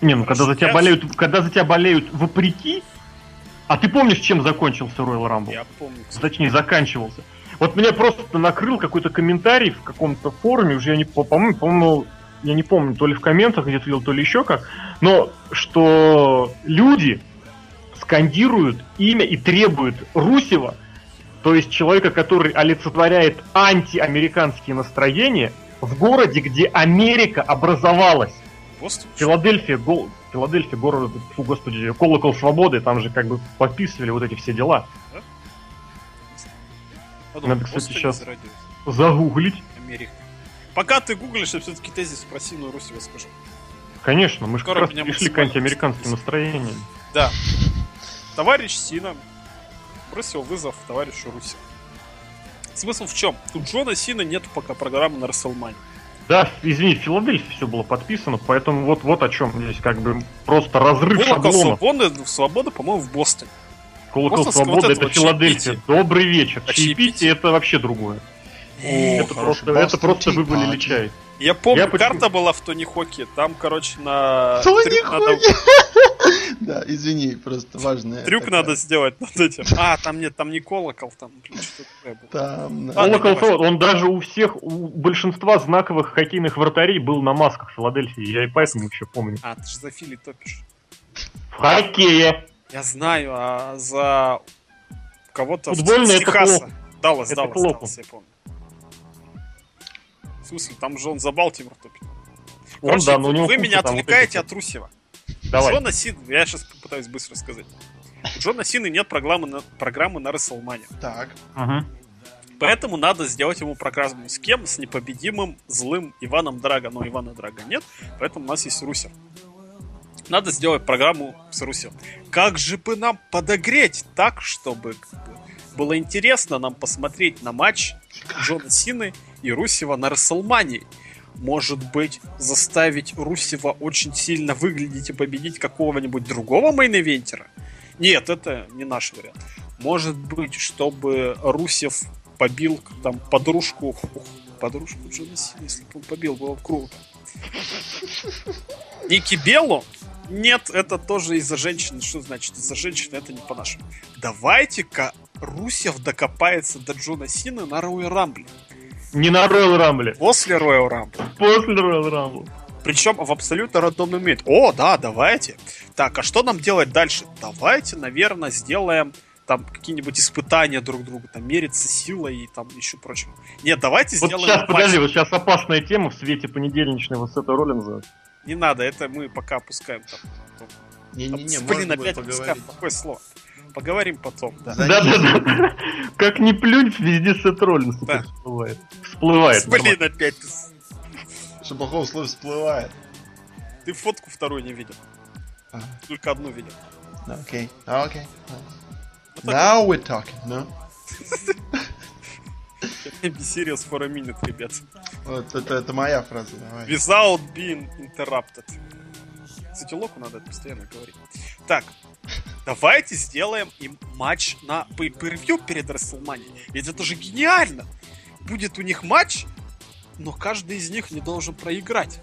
Не, ну когда за тебя болеют, когда за тебя болеют вопреки, а ты помнишь, чем закончился Royal Rumble? Я помню. Точнее, заканчивался. Вот меня просто накрыл какой-то комментарий в каком-то форуме, уже я не по-моему, по-моему, я не помню, то ли в комментах где-то видел, то ли еще как, но что люди скандируют имя и требуют Русева, то есть человека, который олицетворяет антиамериканские настроения, в городе, где Америка образовалась. Бостон? Филадельфия, гол, Филадельфия, город, фу, господи, колокол свободы, там же как бы подписывали вот эти все дела. Да? Подумал, Надо, кстати, сейчас загуглить. Америка. Пока ты гуглишь, я все-таки тезис про сильную Русь скажу. Конечно, мы же как раз пришли к антиамериканским настроениям. Да. Товарищ Сина бросил вызов товарищу Руси. Смысл в чем? Тут Джона Сина нет пока программы на Расселмане. Да, извини, в Филадельфии все было подписано, поэтому вот, вот о чем здесь как бы просто разрыв Колокол шаблонов. Свободы, свобода, по-моему, в Бостоне. Колокол свободы вот это Филадельфия. Чаепитие. Добрый вечер. А чаепитие это вообще другое. О, это просто, это просто вы были личай. Я помню, я карта почему... была в Тони Хоке. Там, короче, на... Тони Хоке! [laughs] Да, извини, просто важно. Трюк надо сделать над этим. А, там нет, там не колокол, там Там, Колокол, он даже у всех, у большинства знаковых хоккейных вратарей был на масках Филадельфии. Я и поэтому еще помню. А, ты же за Фили топишь. В хоккее. Я знаю, а за кого-то Футбольный это Техаса. Даллас, Даллас, Даллас, я помню. В смысле, там же он за Балтимор топит. Короче, он, да, но у него вы меня отвлекаете от Русева. Давай. Джона Син, я сейчас попытаюсь быстро сказать. У Джона Сины нет программы на, программы на WrestleMania. Так. Ага. Поэтому надо сделать ему программу с кем? С непобедимым злым Иваном Драго. Но Ивана Драго нет, поэтому у нас есть Русер. Надо сделать программу с Русем. Как же бы нам подогреть так, чтобы было интересно нам посмотреть на матч Джона Сины и Русева на Рестлмании. Может быть, заставить Русева очень сильно выглядеть и победить какого-нибудь другого main eventer а? Нет, это не наш вариант. Может быть, чтобы Русев побил там подружку, ух, подружку Джона Сины, если бы он побил, было бы круто. Ники Беллу? Нет, это тоже из-за женщины. Что значит из-за женщины? Это не по-нашему. Давайте-ка Русев докопается до Джона Сина на Роуи Рамбле. Не на Royal Rumble. После Royal Rumble. После Royal Rumble. Причем в абсолютно рандомный момент. О, да, давайте. Так, а что нам делать дальше? Давайте, наверное, сделаем там какие-нибудь испытания друг друга, там мериться силой и там еще прочим. Нет, давайте вот сделаем... Сейчас, матч. подожди, вот сейчас опасная тема в свете понедельничного сета Роллинза. Не надо, это мы пока опускаем там. Не-не-не, Блин, опять опускаем, какое слово. Поговорим потом, да. Да-да-да. Как не плюнь, везде Сет Роллинс да. всплывает. Всплывает. Блин, опять. Что плохого слова всплывает. Ты фотку вторую не видел. А. Только одну видел. Окей, окей. Now we're talking, no? Be serious for a minute, ребят. Вот это, это моя фраза, давай. Without being interrupted. Кстати, Локу надо это постоянно говорить. Так, давайте сделаем им матч на pay-per-view перед WrestleMania. Ведь это же гениально! Будет у них матч, но каждый из них не должен проиграть.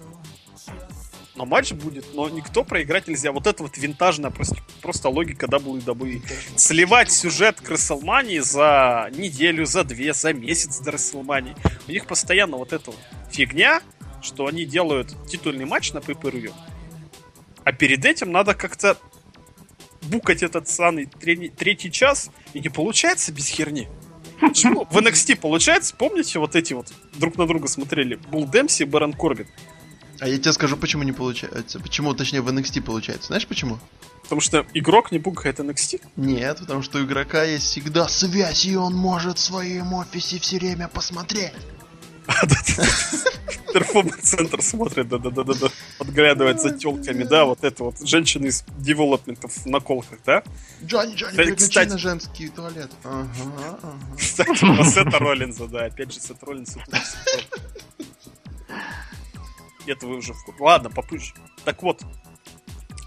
Но матч будет, но никто проиграть нельзя. Вот это вот винтажная просто, просто логика WWE. Сливать сюжет к WrestleMania за неделю, за две, за месяц до WrestleMania. У них постоянно вот эта фигня, что они делают титульный матч на pay-per-view а перед этим надо как-то букать этот самый третий час, и не получается без херни. Почему? В NXT получается, помните, вот эти вот друг на друга смотрели? Булл Дэмси и Бэрон Корбин. А я тебе скажу, почему не получается. Почему, точнее, в NXT получается. Знаешь почему? Потому что игрок не букает NXT? Нет, потому что у игрока есть всегда связь, и он может в своем офисе все время посмотреть. Перформанс-центр смотрит, да-да-да-да, подглядывает за телками, да, вот это вот, женщины из девелопментов на колках, да? Джонни, Джонни, переключи на женский туалет. Ага, ага. Кстати, Сета Роллинза, да, опять же, Сет Роллинза тут Это вы уже в курсе. Ладно, попозже. Так вот,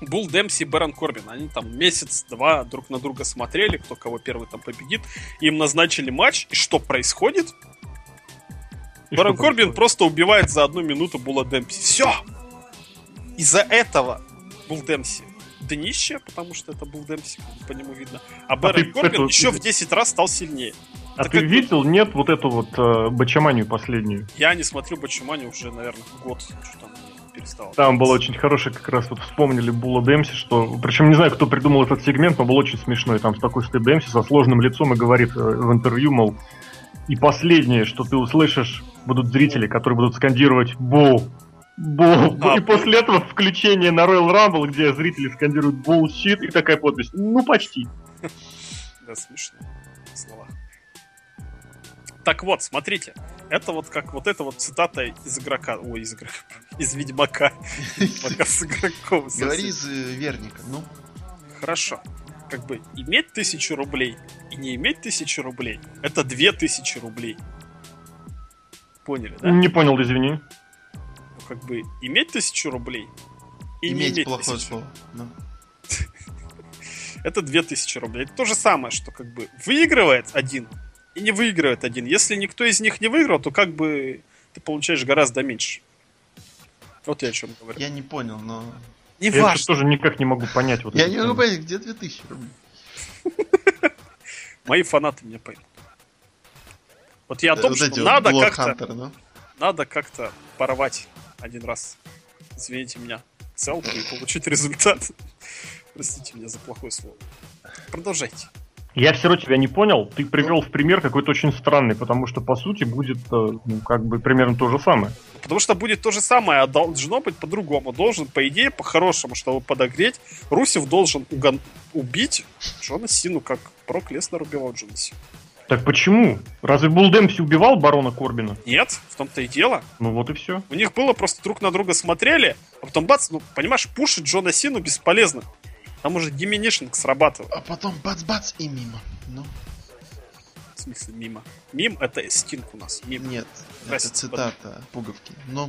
Бул Демси и Бэрон Корбин. Они там месяц-два друг на друга смотрели, кто кого первый там победит. Им назначили матч, и что происходит? Что Корбин просто убивает за одну минуту Була Демпси. Все! Из-за этого Бул Демпси днище, потому что это Бул Демпси, по нему видно. А Бэрон ты Корбин это- еще в 10 раз стал сильнее. А это ты как видел, нет, вот эту вот э, бачаманию последнюю? Я не смотрю Бачумани уже, наверное, год. Что там перестал. Там было очень хорошее, как раз вот вспомнили Була Демси, что... Причем не знаю, кто придумал этот сегмент, но был очень смешной. Там такой стоит Демси со сложным лицом и говорит э, в интервью, мол, и последнее, что ты услышишь, будут зрители, которые будут скандировать «Бул», «Бул». А, и после этого включение на Royal Rumble, где зрители скандируют «Bullshit», и такая подпись «Ну, почти». Да, смешно. Слова. Так вот, смотрите. Это вот как вот эта вот цитата из игрока. Ой, из игрока. [laughs] Из Ведьмака. [laughs] Пока с игроком. Говори из э, Верника, ну. Хорошо. Как бы иметь тысячу рублей и не иметь тысячу рублей это две тысячи рублей. Поняли, да? Не понял, извини. Ну, как бы иметь тысячу рублей и не Иметь иметь плохое тысячу. слово. ну. Это две тысячи рублей. Это то же самое, что как бы выигрывает один и не выигрывает один. Если никто из них не выиграл, то как бы ты получаешь гораздо меньше. Вот я о чем говорю. Я не понял, но... Не Я важно. тоже никак не могу понять. Вот Я не могу понять, где 2000 рублей? Мои фанаты меня поймут. Вот я о Э, том, вот что надо как-то, Hunter, ну. надо как-то порвать один раз. Извините меня, целку и получить результат. [laughs] Простите меня за плохое слово. Продолжайте. Я все равно тебя не понял. Ты привел в пример какой-то очень странный, потому что по сути будет э, ну, как бы примерно то же самое. Потому что будет то же самое, а должно быть по-другому. Должен, по идее, по-хорошему, чтобы подогреть, Русев должен угон- убить Джона Сину, как Брок Леснер убивал Джона Сину. Так почему? Разве Булл Демпси убивал барона Корбина? Нет, в том-то и дело. Ну вот и все. У них было просто друг на друга смотрели, а потом бац, ну, понимаешь, пушить Джона Сину бесполезно. Там уже диминишинг срабатывал. А потом бац-бац и мимо. Ну, В смысле, мимо. Мим — это стинг у нас. Мим. нет. Здрасте, Это цитата пуговки. Ну,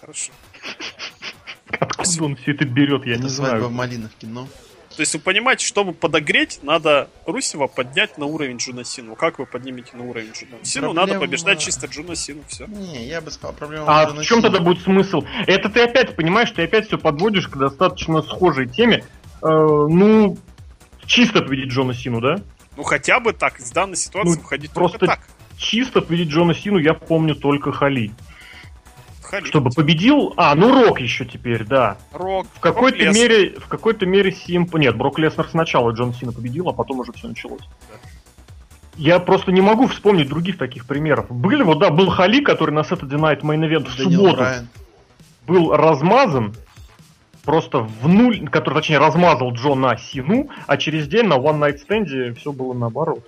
Хорошо. Откуда он все это берет, я это не свадьба в знаю. Малиновке, ну. То есть вы понимаете, чтобы подогреть, надо Русева поднять на уровень Джона Сину. Как вы поднимете на уровень Джона Сину? Надо Проблема- побеждать чисто Джона Сину, все. Не, я бы сказал, проблема А Джона в чем тогда будет смысл? Это ты опять понимаешь, ты опять все подводишь к достаточно схожей теме. Э, ну, чисто победить Джона Сину, да? Ну хотя бы так, из данной ситуации Ну, выходить просто- только так. Чисто победить Джона Сину я помню только Хали. Халид, Чтобы победил... А, ну Рок еще теперь, да. Рок, В какой-то Брок Леснер. мере, в какой-то мере Симп... Нет, Брок Леснер сначала Джон Сина победил, а потом уже все началось. Да. Я просто не могу вспомнить других таких примеров. Были вот, да, был Хали, который на Saturday Night Main Event в Дэниел субботу Брайан. был размазан, просто в нуль, который, точнее, размазал Джона Сину, а через день на One Night Stand все было наоборот.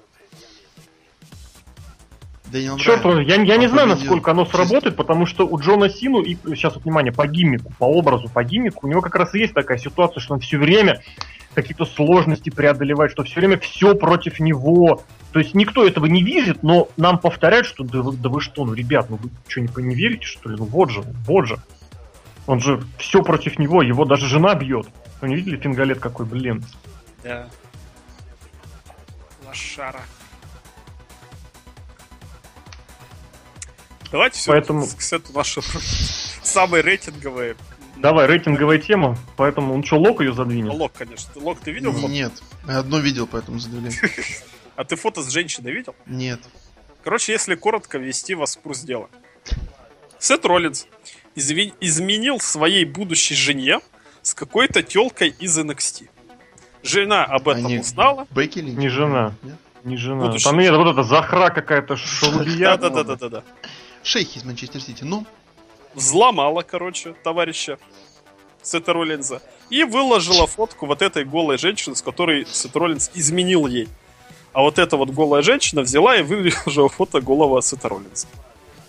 Дэниел Черт возьми, я, я не знаю, насколько оно сработает, потому что у Джона Сину, и сейчас вот внимание, по гиммику, по образу, по гиммику, у него как раз и есть такая ситуация, что он все время какие-то сложности преодолевает, что все время все против него. То есть никто этого не видит, но нам повторяют, что да вы, да вы что, ну, ребят, ну вы что, не, не верите, что ли? Ну вот же, вот же. Он же все против него, его даже жена бьет. Вы не видели фингалет какой, блин? Да. Лошара. Давайте все Поэтому- [laughs] эту нашу самые рейтинговые. Давай, рейтинговая тема, поэтому он что, лок ее задвинет? Лок, конечно. Ты- Лок, ты видел? Нет. Я одно видел, поэтому задавляю. [laughs] А ты фото с женщиной видел? Нет. Короче, если коротко ввести вас в курс дела. Сет Роллинс изменил своей будущей жене с какой-то телкой из NXT. Жена об этом Они- узнала. Бекки? Не жена. Нет? Не жена. Будущая Там нет, вот это Захра какая-то [laughs] шалубия. Да, Шейхи из Манчестер Сити. Ну, Взломала, короче, товарища Сета Роллинза. И выложила фотку вот этой голой женщины, с которой Сет Роллинз изменил ей. А вот эта вот голая женщина взяла и выложила фото голого Сета Роллинза.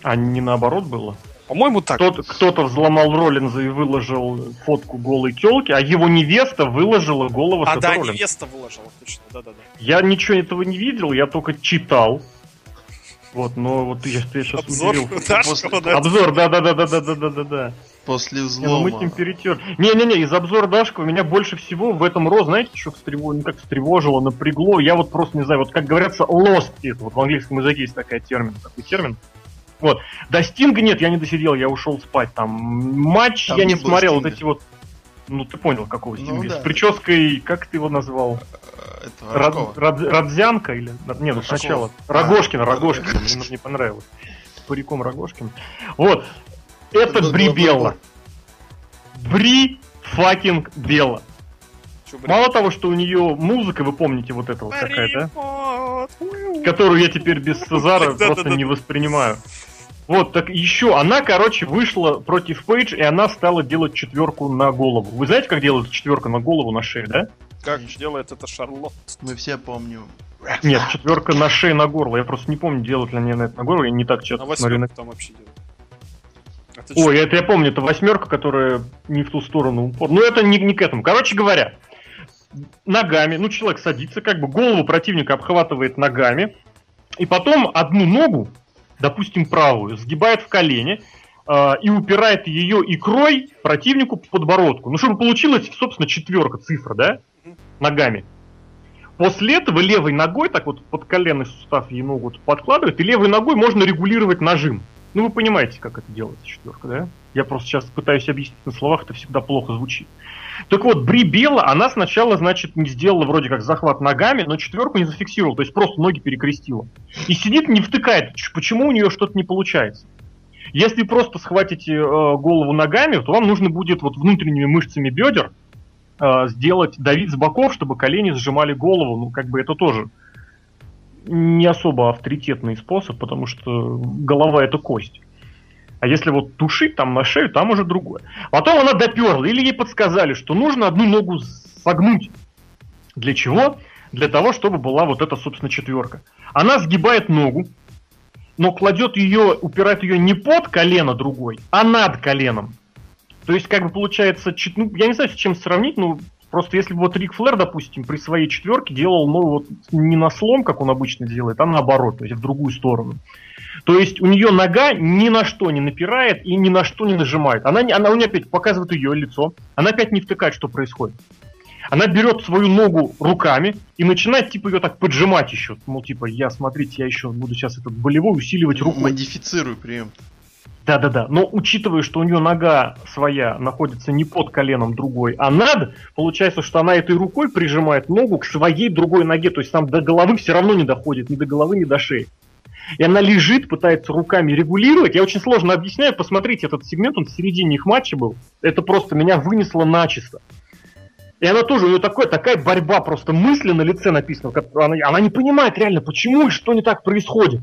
А не наоборот было? По-моему, так. Кто-то, кто-то взломал Роллинза и выложил фотку голой телки, а его невеста выложила голову А, Сета да, Роллинза. невеста выложила, точно, да-да-да. Я ничего этого не видел, я только читал. Вот, но вот я, я сейчас Обзор. [laughs] Дашкова, После- да. Обзор, да, да, да, да, да, да, да, да, да. После Не, ну взлома. мы с ним перетер. Не-не-не, из обзора Дашкова меня больше всего в этом роз, знаете, что встревожило, ну как встревожило, напрягло. Я вот просто не знаю, вот как говорится, lost это. Вот в английском языке есть такой термин, такой термин. Вот. До Стинга нет, я не досидел, я ушел спать. Там матч Там я не смотрел, вот Стинга. эти вот. Ну ты понял, какого Ну Стинга. да. С прической, как ты его назвал? Э, Это Рад-. Рад- Радзянка или. Нет, ну сначала. Рогошкина, Рогошкина. Мне не понравилось. С париком Рогошкин. Вот. Это был- Бри Белла. Бри fucking Белла. Мало того, что у нее музыка, вы помните, вот эта вот такая, да? Которую я теперь без [laughs] Цезара Да-да-да. просто не воспринимаю. Вот, так еще, она, короче, вышла против Пейдж, и она стала делать четверку на голову. Вы знаете, как делается четверка на голову на шее, да? Как Конечно. делает это Шарлотт? Мы все помним. Нет, четверка на шее на горло. Я просто не помню, делают ли они на это на горло, я не так На часто смотрю на там вообще делают. Ты Ой, это я помню, это восьмерка, которая не в ту сторону упор. Ну, это не, не к этому. Короче говоря, ногами, ну, человек садится, как бы голову противника обхватывает ногами, и потом одну ногу, допустим, правую, сгибает в колени э, и упирает ее икрой противнику по подбородку. Ну, чтобы получилась, собственно, четверка цифра, да? Ногами. После этого левой ногой, так вот под коленный сустав ей ногу вот подкладывает, и левой ногой можно регулировать нажим. Ну, вы понимаете, как это делается, четверка, да? Я просто сейчас пытаюсь объяснить на словах, это всегда плохо звучит. Так вот, Бри Белла, она сначала, значит, не сделала вроде как захват ногами, но четверку не зафиксировала, то есть просто ноги перекрестила. И сидит, не втыкает, почему у нее что-то не получается. Если просто схватите э, голову ногами, то вам нужно будет вот внутренними мышцами бедер э, сделать, давить с боков, чтобы колени сжимали голову. Ну, как бы это тоже не особо авторитетный способ, потому что голова это кость. А если вот тушить там на шею, там уже другое. Потом она доперла, или ей подсказали, что нужно одну ногу согнуть. Для чего? Для того, чтобы была вот эта, собственно, четверка. Она сгибает ногу, но кладет ее, упирает ее не под колено другой, а над коленом. То есть, как бы получается, ну, я не знаю, с чем сравнить, ну, просто если бы вот Рик Флэр, допустим, при своей четверке делал, ну, вот не на слом, как он обычно делает, а наоборот, то есть в другую сторону. То есть у нее нога ни на что не напирает и ни на что не нажимает. Она, она у нее опять показывает ее лицо, она опять не втыкает, что происходит. Она берет свою ногу руками и начинает, типа, ее так поджимать еще. Мол, типа, я, смотрите, я еще буду сейчас этот болевой усиливать руку. Модифицирую прием. Да-да-да. Но учитывая, что у нее нога своя находится не под коленом другой, а над, получается, что она этой рукой прижимает ногу к своей другой ноге. То есть там до головы все равно не доходит, ни до головы, ни до шеи. И она лежит, пытается руками регулировать. Я очень сложно объясняю. Посмотрите, этот сегмент, он в середине их матча был. Это просто меня вынесло начисто. И она тоже, у нее такой, такая борьба, просто мысли на лице написано. как Она, она не понимает реально, почему и что не так происходит.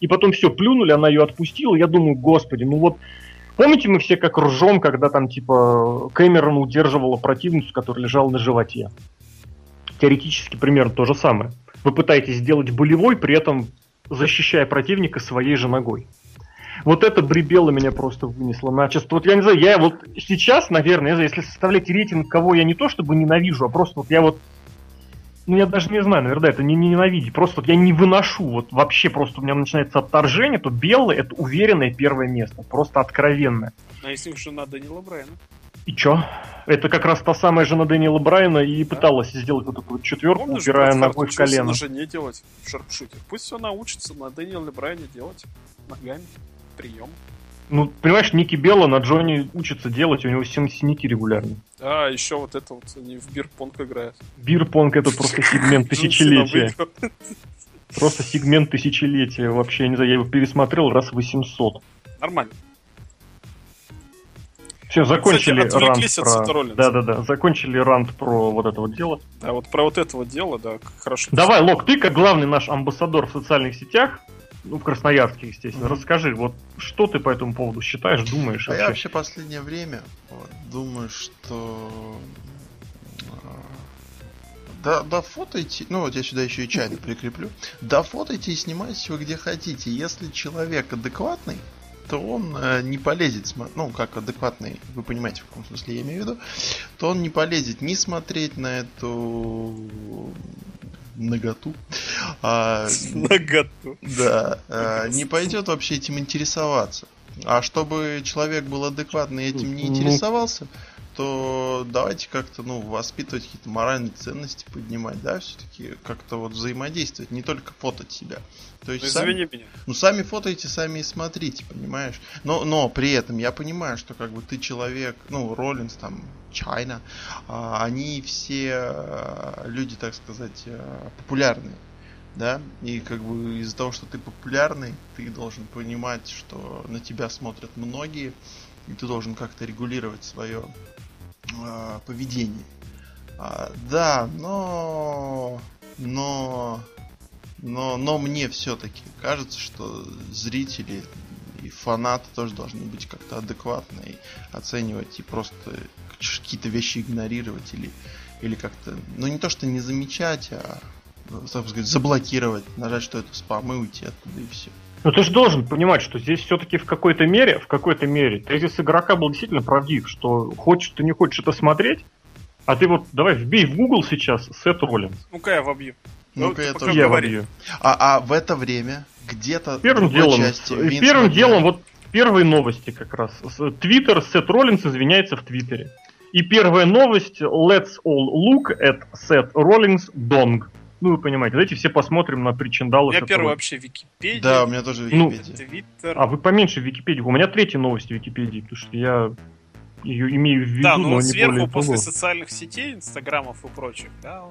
И потом все, плюнули, она ее отпустила. Я думаю, господи, ну вот Помните, мы все как ржем, когда там, типа, Кэмерон удерживала противницу, которая лежала на животе? Теоретически примерно то же самое. Вы пытаетесь сделать болевой, при этом защищая противника своей же ногой. Вот это бребело меня просто вынесло начисто. Вот я не знаю, я вот сейчас, наверное, если составлять рейтинг, кого я не то чтобы ненавижу, а просто вот я вот ну, я даже не знаю, наверное, да, это не, не ненавидеть. Просто вот я не выношу. Вот вообще просто у меня начинается отторжение, то белое это уверенное первое место. Просто откровенное. А если уж жена Данила Брайана? И чё? Это как раз та самая жена Дэниела Брайана и пыталась сделать вот эту вот четверку, Помнишь, упирая ногой в колено. на жене делать в шарпшутер? Пусть все научится на Дэниеле Брайане делать ногами прием. Ну, понимаешь, Ники Белла на Джонни учится делать, у него син- синяки регулярно. А, еще вот это вот, они в бирпонг играют. Бирпонг это просто сегмент [laughs] тысячелетия. Просто сегмент тысячелетия. Вообще, я не знаю, я его пересмотрел раз 800. Нормально. Все, закончили Кстати, рант про... Сета Роллинса. Да-да-да, закончили рант про вот это вот дело. А вот про вот этого дела, да, хорошо. Давай, Лок, ты как главный наш амбассадор в социальных сетях, ну, в Красноярске, естественно, Мгм. расскажи, вот что ты по этому поводу считаешь, думаешь А я вообще? вообще последнее время вот, думаю, что а, да, да фотойте, ну вот я сюда еще и чайник прикреплю. Да фотойте и снимайте вы где хотите. Если человек адекватный, то он э, не полезет, ну как адекватный, вы понимаете, в каком смысле я имею в виду, то он не полезет не смотреть на эту наготу, а, Наготу. да, э, не пойдет вообще этим интересоваться. А чтобы человек был адекватный и этим не Ну. интересовался, то давайте как-то, ну, воспитывать какие-то моральные ценности, поднимать, да, все-таки как-то вот взаимодействовать, не только фотать себя. То есть Ну, сами- извини меня. ну, сами фотоете, сами и смотрите, понимаешь? Но, но при этом я понимаю, что как бы ты человек, ну, Роллинс, там, Чайна, а, они все а, люди, так сказать, а, популярные. Да, и как бы из-за того, что ты популярный, ты должен понимать, что на тебя смотрят многие, и ты должен как-то регулировать свое а, поведение. А, да, но, но, но, но мне все-таки кажется, что зрители и фанаты тоже должны быть как-то адекватны и оценивать и просто какие-то вещи игнорировать или, или как-то, ну не то что не замечать, а так сказать, заблокировать, нажать, что это спам и уйти оттуда и все. Ну ты же должен понимать, что здесь все-таки в какой-то мере, в какой-то мере, тезис игрока был действительно правдив, что хочешь ты не хочешь это смотреть, а ты вот давай вбей в Google сейчас Сет Роллинс. Ну-ка я вобью. Ну, Ну-ка, я тоже Я говори. вобью. А, а в это время где-то Первым в делом, части и Винс первым Макмен- делом, вот первые новости как раз. Твиттер Сет Роллинс извиняется в Твиттере. И первая новость Let's all look at Seth Rollins dong. Ну, вы понимаете, давайте все посмотрим на У причиндалы меня Сета первый вообще Википедия. Да, у меня тоже Ну, Википедия. Твиттер. А вы поменьше в Википедии. У меня третья новость в Википедии, потому что я ее имею в виду, да, ну но вот не сверху более после того. социальных сетей, инстаграмов и прочих, да.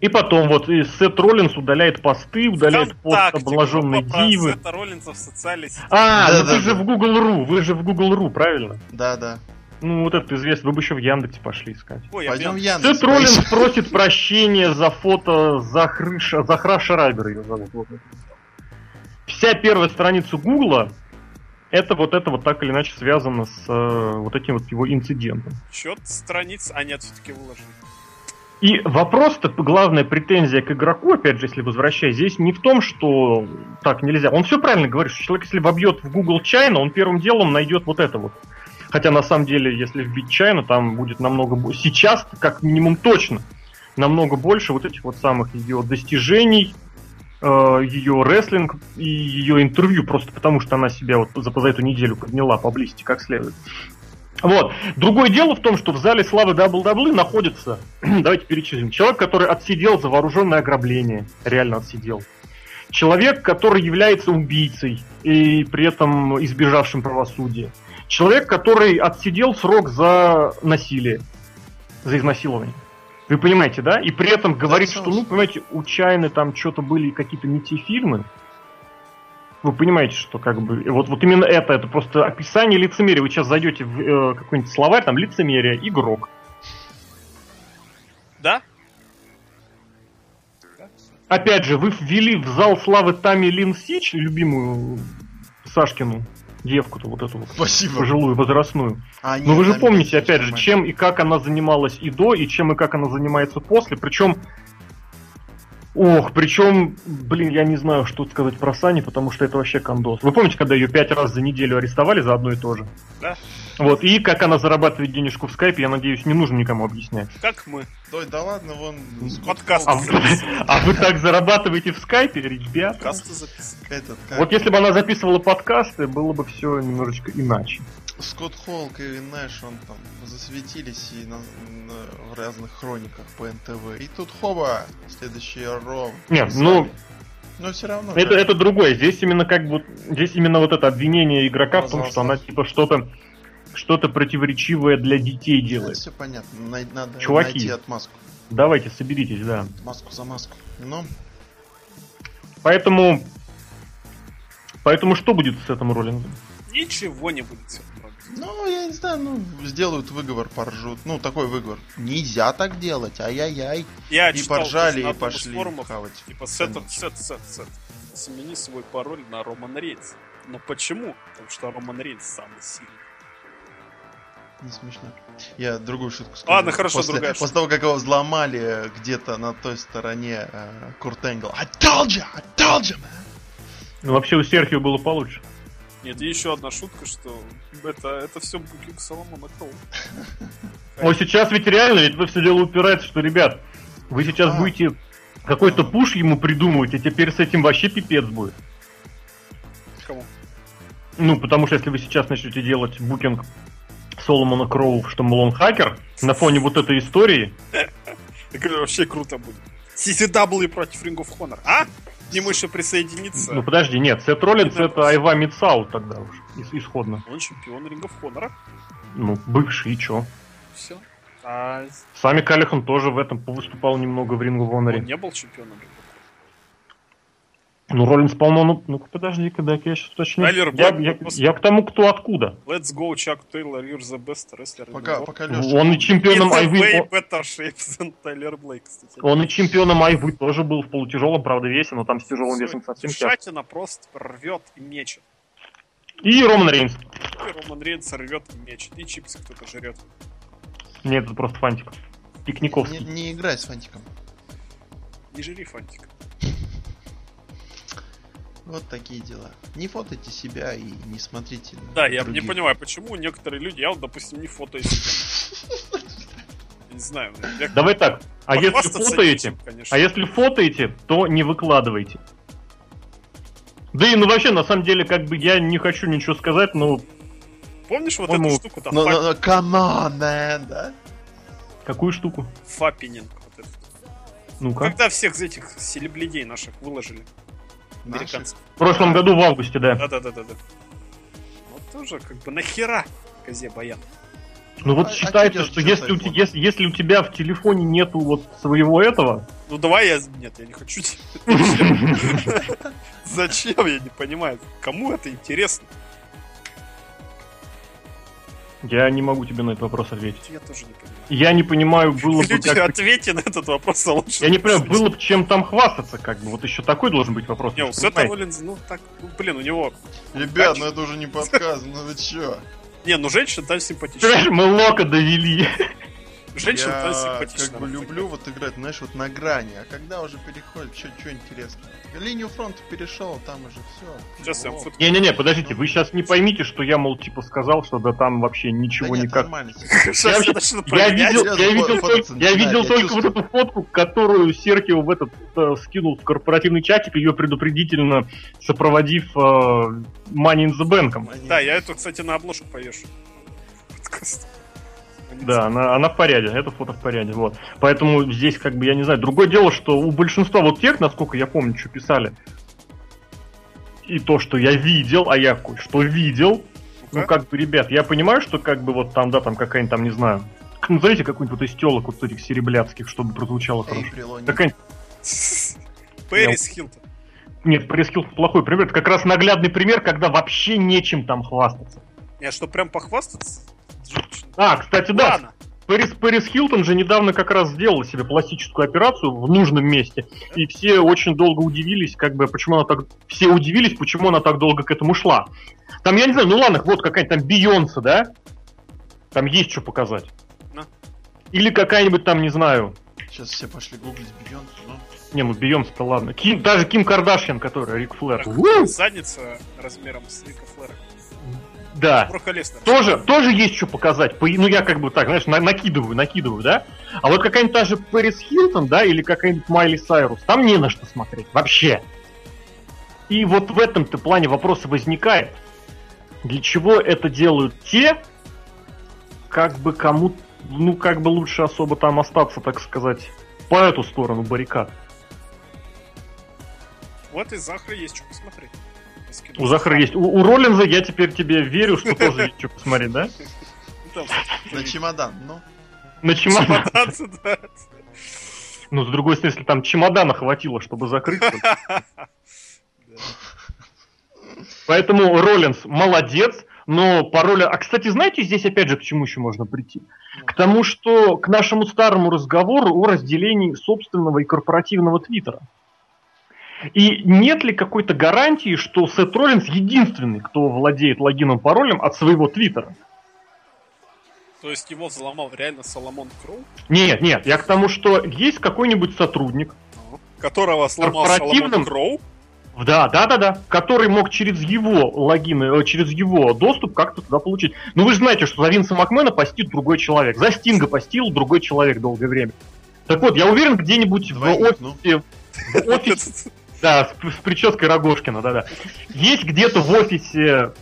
И потом вот и Сет Роллинс удаляет посты, удаляет пост ВКонтакте, обнаженной группа про дивы. Сета Роллинса в социальной сети. А, Да, ну да, вы же да. в Google.ru, вы же в Google.ru, правильно? Да, да. Ну, вот это известно, вы бы еще в Яндексе пошли искать. Ой, Пойдем в Яндекс. Сет Роллинс просит прощения за фото Захрыша, Захра Шрайбера ее зовут. вот. Вся первая страница Гугла это вот это вот так или иначе связано с э, вот этим вот его инцидентом. Счет страниц, а нет, все-таки выложили. И вопрос-то, главная претензия к игроку, опять же, если возвращаясь, здесь не в том, что так нельзя. Он все правильно говорит, что человек, если вобьет в Google China, он первым делом найдет вот это вот. Хотя на самом деле, если вбить China, там будет намного больше. Сейчас, как минимум, точно намного больше вот этих вот самых ее достижений, э, ее рестлинг и ее интервью, просто потому что она себя вот за, за эту неделю подняла поблизости как следует. Вот. Другое дело в том, что в зале славы WWE находится, [clears throat] давайте перечислим, человек, который отсидел за вооруженное ограбление, реально отсидел. Человек, который является убийцей и при этом избежавшим правосудия. Человек, который отсидел срок за насилие, за изнасилование. Вы понимаете, да? И при этом говорит, что, ну, понимаете, у Чайны там что-то были какие-то не те фильмы. Вы понимаете, что как бы вот, вот именно это, это просто описание лицемерия. Вы сейчас зайдете в э, какой-нибудь словарь, там лицемерие, игрок. Да? Опять же, вы ввели в зал славы Тами Лин Сич, любимую Сашкину девку-то, вот эту вот Спасибо. пожилую, возрастную. А, Но Ну, вы же помните, опять же, чем и как она занималась и до, и чем и как она занимается после. Причем, ох, причем, блин, я не знаю, что сказать про Сани, потому что это вообще кондос. Вы помните, когда ее пять раз за неделю арестовали за одно и то же? Да. Вот, и как она зарабатывает денежку в скайпе, я надеюсь, не нужно никому объяснять. Как мы. Ой, да ладно, вон... Подкаст А вы, а вы так зарабатываете в скайпе, ребят? Подкасты как? Вот если бы она записывала подкасты, было бы все немножечко иначе. Скотт Холл, Кевин Нэш, он там засветились и на- на- в разных хрониках по НТВ. И тут хоба, следующий Ро. Нет, писали. ну, Но все равно. Это, как- это другое. Здесь именно как бы здесь именно вот это обвинение игрока в том, Пожалуйста. что она типа что-то что-то противоречивое для детей делает. все понятно. Най- надо Чуваки. найти отмазку. Давайте, соберитесь, да. Маску за маску. Ну, Поэтому поэтому что будет с этим Роллингом? Ничего не будет с этим робить. Ну, я не знаю, ну, сделают выговор, поржут. Ну, такой выговор. Нельзя так делать, ай-яй-яй. Я И читал поржали, и пошли форумов, хавать. Типа, сет, сет, сет, сет. Смени свой пароль на Роман Рейнс. Но почему? Потому что Роман Рейнс самый сильный. Не смешно. Я другую шутку скажу. Ладно, хорошо, после, другая После шутка. того, как его взломали где-то на той стороне э, Курт Энгл. I told you, I told you, man. Ну, вообще у Серхио было получше. Нет, и еще одна шутка, что это, это все Букинг Соломона Кроу. Вот [laughs] сейчас ведь реально, ведь вы все дело упирается, что, ребят, вы сейчас А. будете какой-то пуш ему придумывать, и теперь с этим вообще пипец будет. Кому? Ну, потому что если вы сейчас начнете делать букинг Соломона Кроу, что, мол, он хакер, на фоне вот этой истории, [laughs] Это вообще круто будет. CCW против Ring of Honor. А? Не мы еще присоединиться. ну подожди, нет, Сет Роллинс это Айва Мицау тогда уж, ис- исходно. Он чемпион of Honor. Ну, бывший, и чё? Все. А Сами Калихан тоже в этом выступал немного в Рингу в он не был чемпионом of Ну, Роллинс, по-моему, ну, ну подожди-ка, да, я сейчас уточню. Тайлер Я, Блэк, я- просто- я к тому, кто откуда. Let's go, Chuck Taylor, you're the best wrestler in the Пока, world. пока Леша. Он и чемпионом Айвы... way о- better shape than Тайлер Блейк, кстати. Он и чемпионом Айвы тоже был в полутяжелом, правда, весе, но там с тяжелым Всё, весом совсем тяжко. Шатина просто рвет и мечет. И Роман Рейнс. И Роман Рейнс рвет и мечет. И чипсы кто-то жрет. Нет, это просто фантик. Не, Пикниковский. не играй с фантиком. Не жри фантик. Вот такие дела. Не фотайте себя и не смотрите. на Да, я не других. понимаю, почему некоторые люди, я вот, допустим, не фотою себя. [laughs] Не знаю. Давай так, а если фотоете, а если фотоете, то не выкладывайте. Да и ну вообще, на самом деле, как бы я не хочу ничего сказать, но Помнишь вот по-моему, эту штуку там, Ну, ну, ну, да? какую штуку? этот? Ну-ка. Когда всех этих селебледей наших выложили? Американцев. В прошлом году в августе, да. Да-да-да-да-да. Вот тоже, как бы, нахера козе баян? Ну вот а- а считается, чё что делать если у, если, если у тебя в телефоне нету вот своего этого, Ну давай я... Нет, я не хочу. [laughs] Зачем? Я не понимаю. Кому это интересно? Я не могу тебе на этот вопрос ответить. Я тоже не понимаю. Я не понимаю, было бы Люди, как... ответьте на этот вопрос, а лучше. Я не понимаю, было бы чем там хвастаться, как бы. Вот еще такой должен быть вопрос. Не, у Сета понимаете. Роллинз, ну так, ну блин, у него... Ребят, ну это уже не подкаст, ну вы чё? Не, ну женщина там симпатичная. Понимаешь, мы Лока довели. Женщина Я как бы люблю вот играть, знаешь, вот на грани, а когда уже переходит, что интересно. Линию фронта перешел, там уже все. Сейчас я фотку- Не-не-не, подождите, вы сейчас не поймите, что я, мол, типа сказал, что да там вообще ничего никак. [laughs] Я вообще- начну Я видел, я видел, только, я видел только вот эту фотку, которую Серкио в этот э, скинул в корпоративный чатик, ее предупредительно сопроводив э, Money in the Bank. Да, я эту, кстати, на обложку повешу. Подкаст. Да, она, она в порядке, это фото в порядке, вот. Поэтому здесь, как бы, я не знаю, другое дело, что у большинства вот тех, насколько я помню, что писали, и то, что я видел, а я кое-что видел, ну, как бы, ребят, я понимаю, что, как бы, вот там, да, там какая-нибудь, там, не знаю, к- назовите какую-нибудь вот из телок вот этих серебряцких, чтобы прозвучало хорошо. Какая-нибудь [laughs] Пэрис Хилтон. Нет, пресс-хилл плохой пример. Это как раз наглядный пример, когда вообще нечем там хвастаться. Я что, прям похвастаться? А, кстати, да, Ладно. Пэрис, Пэрис Хилтон же недавно как раз сделала себе пластическую операцию в нужном месте. И все очень долго удивились, как бы, почему она так... Все удивились, почему она так долго к этому шла. Там, я не знаю, ну ладно, вот какая-нибудь там Бейонсе, да? Там есть что показать. Ну. Или какая-нибудь там, не знаю... Сейчас все пошли гуглить Бейонсе, ну. Не, ну Бейонсе-то ладно. Ким, даже Ким Кардашьян, которая Рик Флэр. Задница размером с Рика Флэра. Да. Тоже, тоже есть что показать. По- Ну, я как бы так, знаешь, на- накидываю, накидываю, да? А вот какая-нибудь та же Пэрис Хилтон, да, или какая-нибудь Майли Сайрус, там не на что смотреть. Вообще. И вот в этом-то плане вопрос возникает. Для чего это делают те, как бы кому, ну, как бы лучше особо там остаться, так сказать, по эту сторону баррикад. Вот и Захара есть что посмотреть. Я скину. У Захара есть. У, у Роллинза я теперь тебе верю, что тоже есть что посмотреть, да? На чемодан, ну. На чемодан. Ну, с другой стороны, если там чемодана хватило, чтобы закрыть. то- [laughs] Поэтому Роллинс молодец, но пароль... А, кстати, знаете, здесь опять же к чему еще можно прийти? К тому, что к нашему старому разговору о разделении собственного и корпоративного твиттера. И нет ли какой-то гарантии, что Сет Роллинс единственный, кто владеет логином паролем от своего твиттера? То есть его взломал реально Соломон Кроу, Нет, нет, я к тому, что есть какой-нибудь сотрудник, которого сломал? Соломон Кроу. Да, да, да, да. Который мог через его логин, э, через его доступ как-то туда получить. Ну вы же знаете, что за Винса Макмена постит другой человек. За Стинга постил другой человек долгое время. Так вот, я уверен, где-нибудь в Двойник, ну. офисе, в офисе, да, с, с прической Рогошкина, да-да. Есть где-то в офисе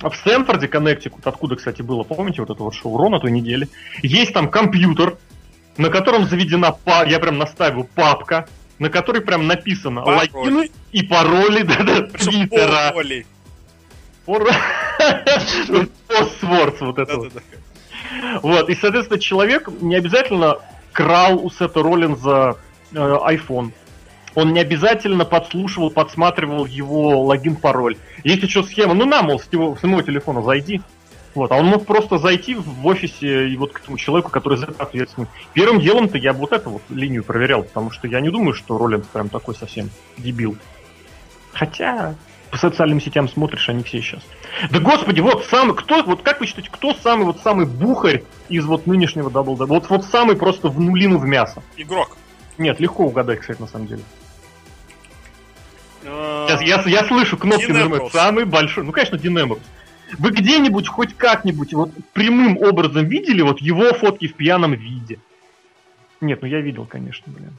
в Стэнфорде, Коннектикут, откуда, кстати, было, помните, вот это вот шоу Рона той недели, есть там компьютер, на котором заведена, па- я прям настаиваю, папка, на которой прям написано Пароли. логины и пароли [laughs] да, Твиттера. Пор- [laughs] Поствордс вот это вот. Вот, и, соответственно, человек не обязательно крал у Сета Роллинза э, iPhone. Он не обязательно подслушивал, подсматривал его логин-пароль. Есть еще схема, ну на, мол, с его, с моего телефона зайди. Вот, а он мог просто зайти в офисе и вот к этому человеку, который за это ответственный. Первым делом-то я бы вот эту вот линию проверял, потому что я не думаю, что Роллинз прям такой совсем дебил. Хотя по социальным сетям смотришь, они все сейчас. Да господи, вот самый, кто, вот как вы считаете, кто самый вот самый бухарь из вот нынешнего Double? Вот, вот самый просто в нулину в мясо. Игрок. Нет, легко угадать, кстати, на самом деле. Сейчас я, я слышу кнопки Дин нажимают. Самый большой. Ну, конечно, Дин Эмброуз. Вы где-нибудь хоть как-нибудь вот прямым образом видели вот его фотки в пьяном виде? Нет, ну я видел, конечно, блин.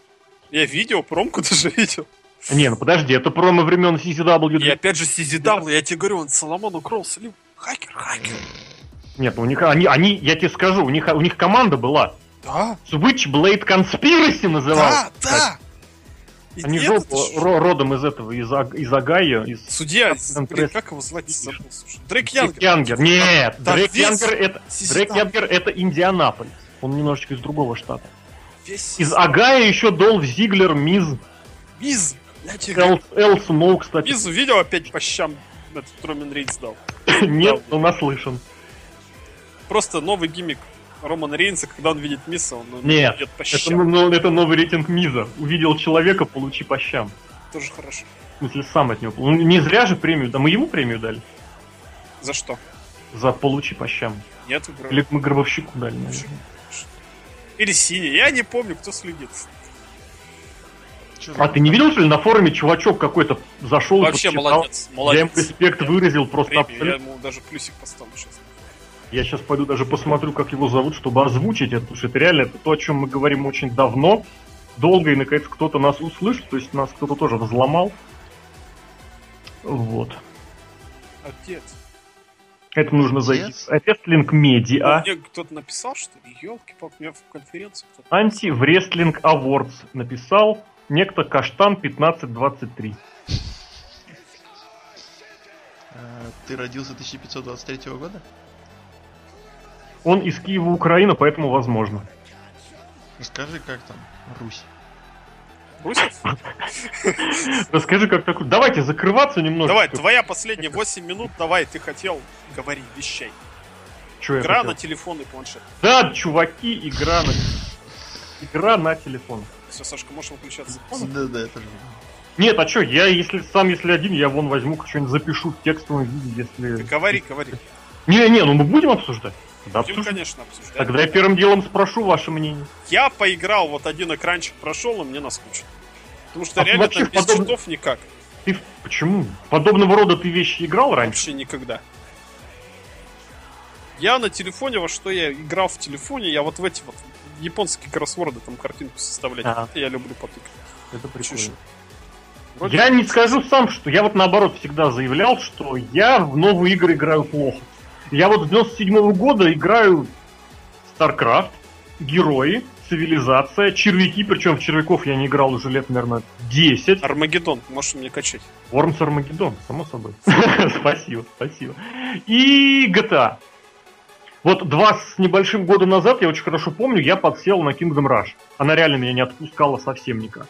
Я видео, промку даже [laughs] видел. Не, ну подожди, это промо времен CCW. И опять же CZW, я тебе говорю, он Соломон укрол слив. Хакер, хакер. Нет, ну у них, они, они, я тебе скажу, у них, у них команда была. Да, Switchblade Conspiracy называлась. да, да. И Они жопу ро- родом из этого, из, Аг- из Агая, из Судья, блин, как его звать забыл. Дрейк Дрейк Янгер. Янгер. Нет, Там Дрейк Янгер это. Дрейк Янгер это Индианаполис. Он немножечко из другого штата. Весь Из Огайо еще Долф Зиглер, Миз, Миз. Эл, Эл Сноу, кстати. Миз видел опять по щам этот Роман Рейнс дал. [laughs] Нет, но наслышан. Просто новый gimmick Романа Рейнса, когда он видит Миза, он ну, Нет, идет по Это, щам. ну, это новый рейтинг Миза. Увидел человека, получи по щам. Тоже хорошо. В смысле, сам от него. Ну, не зря же премию, да мы ему премию дали. За что? За получи по щам. Нет, игры. Или мы Гробовщику дали, наверное. Или синий. Я не помню, кто следит. За- А ты не видел, что ли, на форуме чувачок какой-то зашел и Вообще подчитал? молодец. Я Молодец. ему респект выразил просто Премию. Я абсолютно. ему даже плюсик поставлю сейчас. Я сейчас пойду даже посмотрю, как его зовут, чтобы озвучить это, потому что это реально это то, о чем мы говорим очень давно, долго, и наконец кто-то нас услышит, то есть нас кто-то тоже взломал. Вот. Отец. Это нужно зайти. Отец? в Wrestling Media. Мне кто-то написал, что ли? Елки-палки, у меня в конференции кто-то. Анти Wrestling Awards написал некто Каштан 1523. Э, Ты родился 1523 года? Он из Киева, Украина, поэтому возможно. Расскажи, как там Русь. Брусев? [laughs] Расскажи, как такой. Давайте закрываться немножко. Давай, твоя последняя 8 минут, давай, ты хотел говорить вещей. Чё Игра на телефон и планшет. Да, чуваки, игра на... Игра на телефон. Все, Сашка, можешь выключаться. Да, да, это же. Нет, а чё, я если сам, если один, я вон возьму, что-нибудь запишу в текстовом виде, Ты если... говори, говори. Не-не, ну мы будем обсуждать. Да, Будем, конечно, обсуждать. Тогда я первым делом спрошу ваше мнение. Я поиграл, вот один экранчик прошел, и мне наскучно. Потому что А реально вообще там без подобно- читов никак. Ты почему? Подобного рода ты вещи играл раньше? Вообще никогда. Я на телефоне, во что я играл в телефоне, я вот в эти вот японские кроссворды, там картинку составлять. Ага. Я люблю потыкать. Это прикольно. Вроде Я не скажу сам, что я вот наоборот всегда заявлял, что я в новые игры играю плохо. Я вот с 97 года играю в StarCraft, герои, цивилизация, червяки, причем в червяков я не играл уже лет, наверное, 10. Армагеддон, можешь мне качать. Worms Armageddon, само собой. [laughs] спасибо, спасибо. И GTA. Вот два с небольшим года назад, я очень хорошо помню, я подсел на Kingdom Rush. Она реально меня не отпускала совсем никак.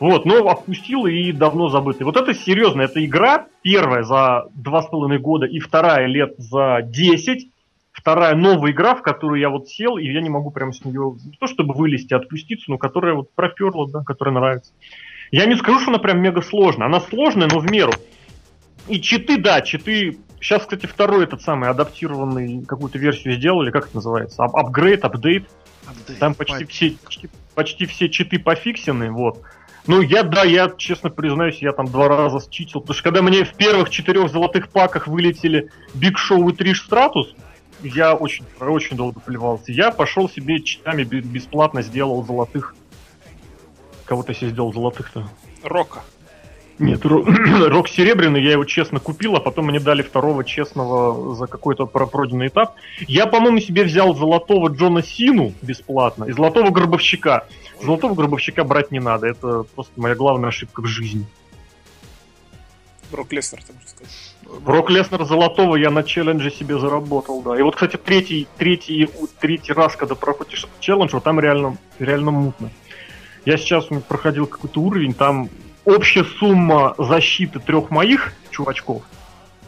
Вот, но отпустила и давно забытая. Вот это серьезно, это игра первая за два с половиной года и вторая лет за 10. Вторая новая игра, в которую я вот сел, и я не могу прям с нее, не то чтобы вылезти, отпуститься, но которая вот проперла, да, которая нравится. Я не скажу, что она прям мега сложная. Она сложная, но в меру. И читы, да, читы. Сейчас, кстати, второй этот самый адаптированный какую-то версию сделали, как это называется? Ап- Апгрейд, апдейт. Там почти все, почти, почти все читы пофиксены, вот. Ну, я, да, я, честно признаюсь, я там два раза считил, потому что когда мне в первых четырех золотых паках вылетели Биг Шоу и Триш Стратус, я очень, очень долго плевался. Я пошел себе читами бе- бесплатно сделал золотых. Кого-то себе сделал золотых-то. Рока. Нет, ро- [clears throat] рок серебряный, я его честно купил, а потом мне дали второго честного за какой-то про- пройденный этап. Я, по-моему, себе взял золотого Джона Сину бесплатно и золотого гробовщика. Золотого гробовщика брать не надо, это просто моя главная ошибка в жизни. Брок Леснер, ты можешь сказать. Брок Леснер золотого я на челлендже себе заработал, да. И вот, кстати, третий, третий, третий раз, когда проходишь челлендж, вот там реально, реально мутно. Я сейчас проходил какой-то уровень, там общая сумма защиты трех моих чувачков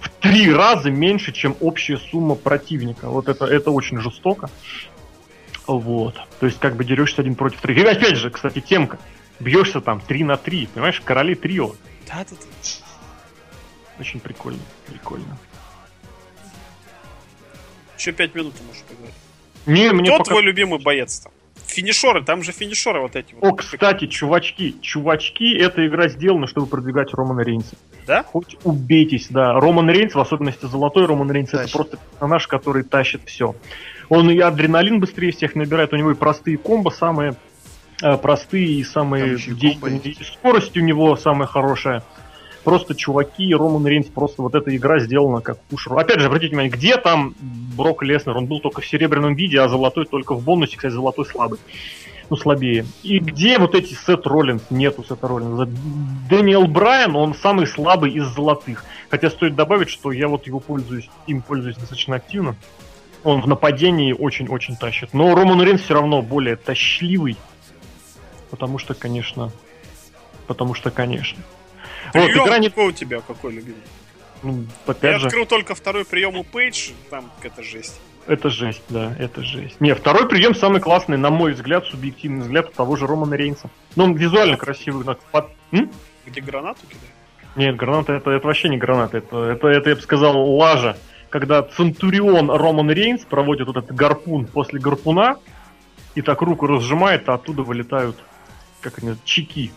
в три раза меньше, чем общая сумма противника. Вот это, это очень жестоко. Вот. То есть как бы дерешься один против трех. И опять же, кстати, темка. Бьешься там 3 на 3, понимаешь, короли трио. Да, да, да. Очень прикольно, прикольно. Еще пять минут ты можешь поговорить. Не, мне Кто пока- твой любимый боец там? Финишеры, там же финишеры вот эти вот. О, кстати, чувачки, чувачки, эта игра сделана, чтобы продвигать Романа Рейнса. Да? Хоть убейтесь, да. Роман Рейнс, в особенности золотой Роман Рейнс, это Тащит. просто персонаж, который тащит все. Он и адреналин быстрее всех набирает, у него и простые комбо самые э, простые и самые. И скорость у него самая хорошая. Просто чуваки, Роман Рейнс, просто вот эта игра сделана как пушер. Опять же, обратите внимание, где там Брок Леснер? Он был только в серебряном виде, а золотой только в бонусе. Кстати, золотой слабый. Ну, слабее. И где вот эти Сет Роллинс? Нету Сета Роллинса. Дэниел Брайан, он самый слабый из золотых. Хотя стоит добавить, что я вот его пользуюсь, им пользуюсь достаточно активно. Он в нападении очень-очень тащит. Но Роман Рейнс все равно более тащливый. Потому что, конечно... Потому что, конечно. Вот, Прием игра не... какой у тебя, какой любимый? ну, Я опять же, открыл только второй прием у Пейдж, там какая-то жесть. это жесть, да, это жесть. Не, второй прием самый классный, на мой взгляд, субъективный взгляд у того же Романа Рейнса. Ну, он визуально красивый. так, под- М? Где гранату кидают? Нет, граната это, это вообще не граната, это, это, это, я бы сказал, лажа. Когда Центурион Роман Рейнс проводит вот этот гарпун после гарпуна, и так руку разжимает, а оттуда вылетают, как они, чеки.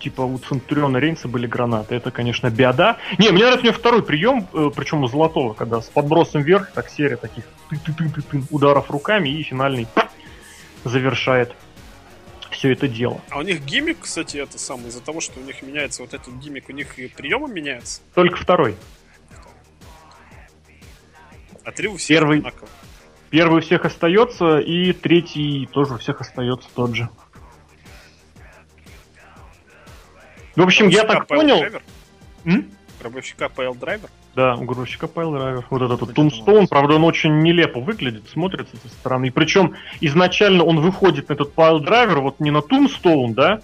Типа у Центуриона Рейнса были гранаты. Это, конечно, беда. Не, мне нравится у него второй прием, э, причем у Золотого, когда с подбросом вверх, так серия таких ты-ты-ты-ты-ты ударов руками и финальный завершает все это дело. А у них гиммик, кстати, это самое, из-за того, что у них меняется вот этот гиммик, у них и приемы меняются. Только второй. А три у всех Первый. одинаково. Первый у всех остается, и третий тоже у всех остается тот же. В общем, я Гробовщика так понял. Гробовщика piledriver? Да, у Гробовщика piledriver. Вот этот вот это правда, он очень нелепо выглядит, смотрится со стороны. И причем изначально он выходит на этот piledriver вот не на Tombstone, да,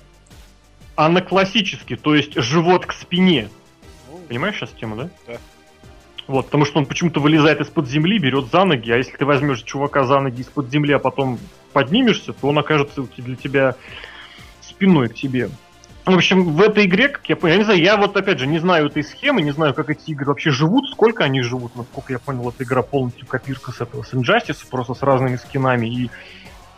а на классический, то есть живот к спине. Ну, Понимаешь сейчас тему, да? Да. Вот, потому что он почему-то вылезает из-под земли, берет за ноги, а если ты возьмешь чувака за ноги из-под земли, а потом поднимешься, то он окажется для тебя спиной к тебе. В общем, в этой игре, как я понял, я не знаю, я вот опять же не знаю этой схемы, не знаю, как эти игры вообще живут, сколько они живут, насколько я понял, эта игра полностью копирка с этого, с Injustice, просто с разными скинами и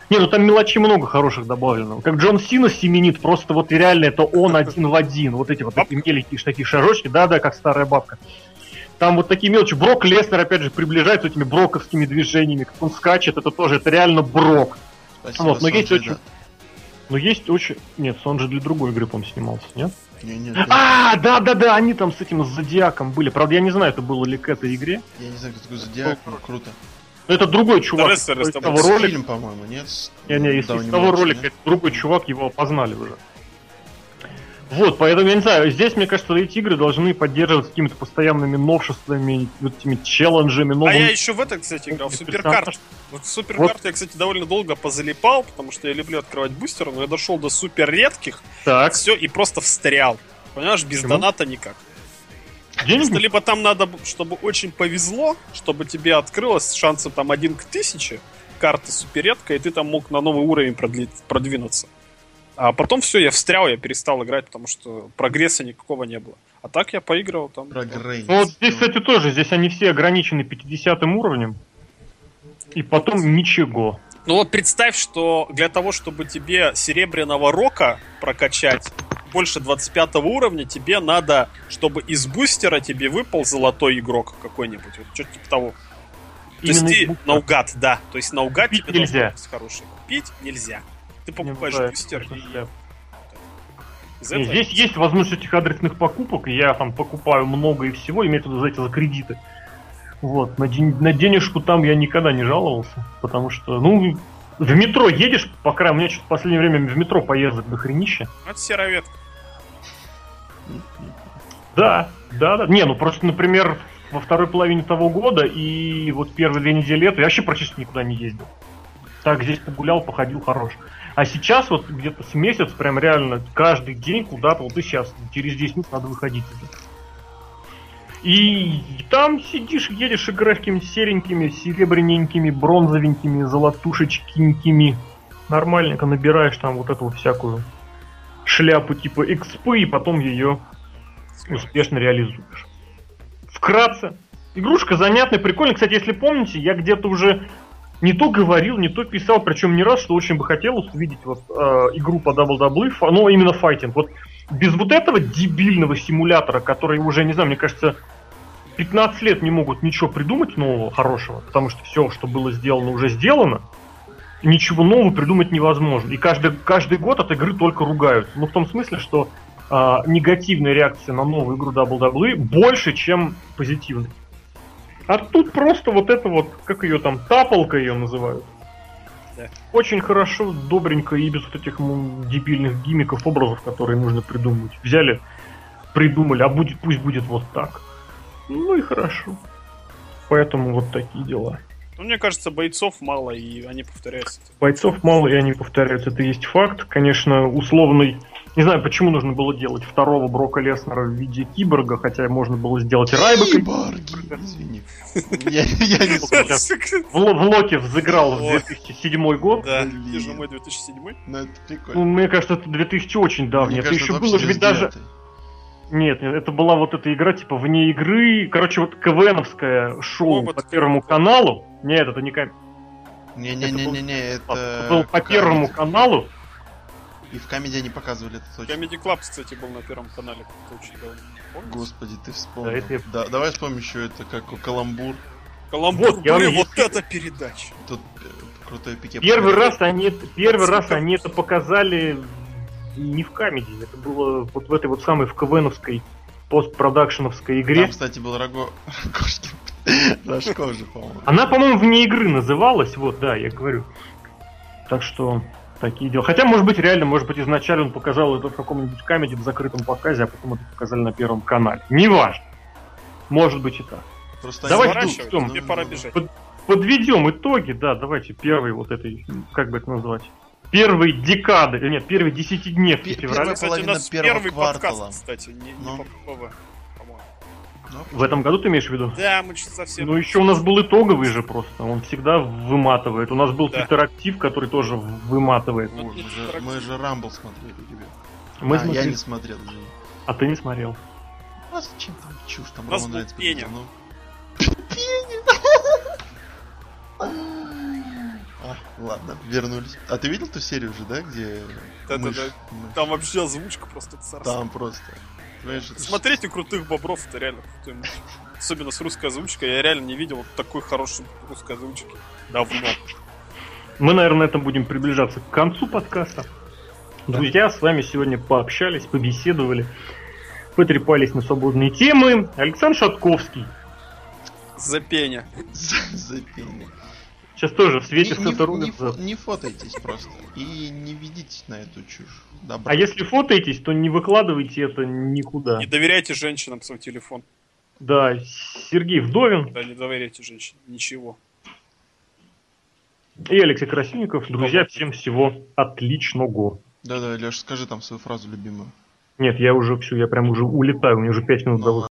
не, ну там мелочей много хороших добавлено. Как Джон Сина семенит, просто вот реально это он один в один. Вот эти вот такие меленькие такие шажочки, да-да, как старая бабка. Там вот такие мелочи. Брок Леснер, опять же, приближается этими броковскими движениями. Как он скачет, это тоже, это реально Брок. Спасибо, Вот, но есть очень- Но есть очень... Нет, он же для другой игры, по снимался, нет? да. Не, нет, А, да-да-да, они там с этим с Зодиаком были. Правда, я не знаю, это было ли к этой игре. Я не знаю, кто такой Зодиак, но круто. Но это другой чувак. Рестлер из того ролика. фильм, по-моему, нет? Не, не, из, из того ролика нет? другой чувак, его опознали уже. Вот, поэтому я не знаю, здесь, мне кажется, эти игры должны поддерживаться какими-то постоянными новшествами, вот этими челленджами, А новыми... я еще в это, кстати, играл, в Суперкарт. Вот в Суперкарт я, кстати, довольно долго позалипал, потому что я люблю открывать бустеры, но я дошел до супер редких, Так, все, и просто встрял. Понимаешь, без Почему? доната никак. денег либо там надо, чтобы очень повезло, чтобы тебе открылось с шансом там один к тысяче, карта суперредка, и ты там мог на новый уровень продли- продвинуться. А потом все, я встрял, я перестал играть, потому что прогресса никакого не было. А так я поиграл там. Прогресс. Ну, вот здесь, кстати, тоже, здесь они все ограничены 50 уровнем, и потом ничего. Ну вот представь, что для того, чтобы тебе серебряного рока прокачать больше 25 уровня, тебе надо, чтобы из бустера тебе выпал золотой игрок какой-нибудь. Вот что-то типа того. То есть Именно ты из бустера. наугад, да. То есть наугад Купить тебе нельзя. должен быть хороший. Купить нельзя. Ты покупаешь бустер и... этого? Здесь есть возможность этих адресных покупок, и я там покупаю много и всего, имеется в виду, знаете, за кредиты. Вот, на, ден- на денежку там я никогда не жаловался, потому что, ну, в метро едешь, по крайней мере, у меня что-то в последнее время в метро поездок до хренища. Это сероветка. Да, да, да. Не, ну просто, например, во второй половине того года и вот первые две недели лета я вообще практически никуда не ездил. Так здесь погулял, походил хорош. А сейчас вот где-то с месяц прям реально каждый день куда-то, вот и сейчас, через 10 минут надо выходить уже. И там сидишь, едешь, играешь серенькими, серебряненькими, бронзовенькими, золотушечкинькими. Нормальненько набираешь там вот эту вот всякую шляпу типа экспы, и потом ее успешно реализуешь. Вкратце. Игрушка занятная, прикольная. Кстати, если помните, я где-то уже не то говорил, не то писал, причем не раз, что очень бы хотелось увидеть вот э, игру по WWE, ну именно файтинг. Вот без вот этого дебильного симулятора, который уже, не знаю, мне кажется, 15 лет не могут ничего придумать нового, хорошего, потому что все, что было сделано, уже сделано. Ничего нового придумать невозможно. И каждый, каждый год от игры только ругают. Ну, в том смысле, что а, негативная реакция на новую игру WWE больше, чем позитивная. А тут просто вот это вот, как ее там, тапалка ее называют. Да. Очень хорошо, добренько и без вот этих дебильных гимиков, образов, которые нужно придумать. Взяли, придумали, а будет, пусть будет вот так. Ну и хорошо. Поэтому вот такие дела. Ну, мне кажется, бойцов мало, и они повторяются. Бойцов мало, и они повторяются. Это есть факт. Конечно, условный... Не знаю, почему нужно было делать второго Брока Леснера в виде киборга, хотя можно было сделать и Райбека. Киборги, извини. [laughs] Я, я не. В, Ло- в Локе взыграл в Ой. 2007 год. Да, Блин. где же мой 2007 Ну, это Ну, прикольно. мне кажется, это 2000 очень давний. Это еще было ведь даже... 99-й. Нет, нет, это была вот эта игра, типа, вне игры. Короче, вот КВНовское шоу по Первому каналу. Нет, это не кам- Не-не-не-не-не, Это это... был по Первому каналу. И в комедии они показывали это точно. Comedy Club, кстати, был на первом канале. очень давно. Господи, ты вспомнил. Да, это я- Да, давай вспомним еще это, как Каламбур. Каламбур, Вот, я блин, вот это передача. Тут э, крутой пике. Первый раз они, первый раз они это показали не в камеди, это было вот в этой вот самой в КВНовской постпродакшеновской игре. Там, кстати, был Раго... Рогожкин. [laughs] Рожков же, по-моему. Она, по-моему, вне игры называлась, вот, да, я говорю. Так что такие дела. Хотя, может быть, реально, может быть, изначально он показал это в каком-нибудь камеди в закрытом показе, а потом это показали на первом канале. Неважно. Может быть и так. Просто Давай они жду, ждут. ждем. Ну, Мне пора бежать. Подведем итоги, да, давайте первый вот этой, как бы это назвать, первой декады, э, нет, первой десятидневки Пе- февраля. первая Кстати, у половина нас первого первый квартала. подкаст, кстати, не, Ну. Ну, В этом году ты имеешь в виду? Да, мы что-то совсем... Ну, еще у нас был итоговый же просто, он всегда выматывает. У нас был Да. интерактив, который тоже выматывает. Ну, мы же-. Мы же Рамбл смотрели, ребят. Мы А, я смотрели- не смотрел, извини. А ты не смотрел. А зачем там чушь? Там Роман Рейнс Пеня. победил, ну. [laughs] А, ладно, вернулись. А ты видел ту серию уже, да, где Да-да-да. мышь- мышь? Там вообще озвучка просто царство. Там просто. У крутых бобров это реально крутой мультик. Особенно с русской озвучкой. Я реально не видел вот такой хорошей русской озвучки. Давно. Мы, наверное, на этом будем приближаться к концу подкаста. Друзья, с вами сегодня пообщались, побеседовали, потрепались на свободные темы. Александр Шатковский. Запеня. За- Запение. Сейчас тоже в свете Не- не- не Не фотайтесь просто. И не ведитесь на эту чушь. Добра. А если фотоетесь, то не выкладывайте это никуда. Не доверяйте женщинам свой телефон. Да, Сергей Вдовин Да, не доверяйте женщинам. Ничего. и Алексей Красильников. Друзья, всем всего отличного. Да-да, Леш, скажи там свою фразу любимую. Нет, я уже все, я прям уже улетаю, у меня уже 5 минут Ну до выхода.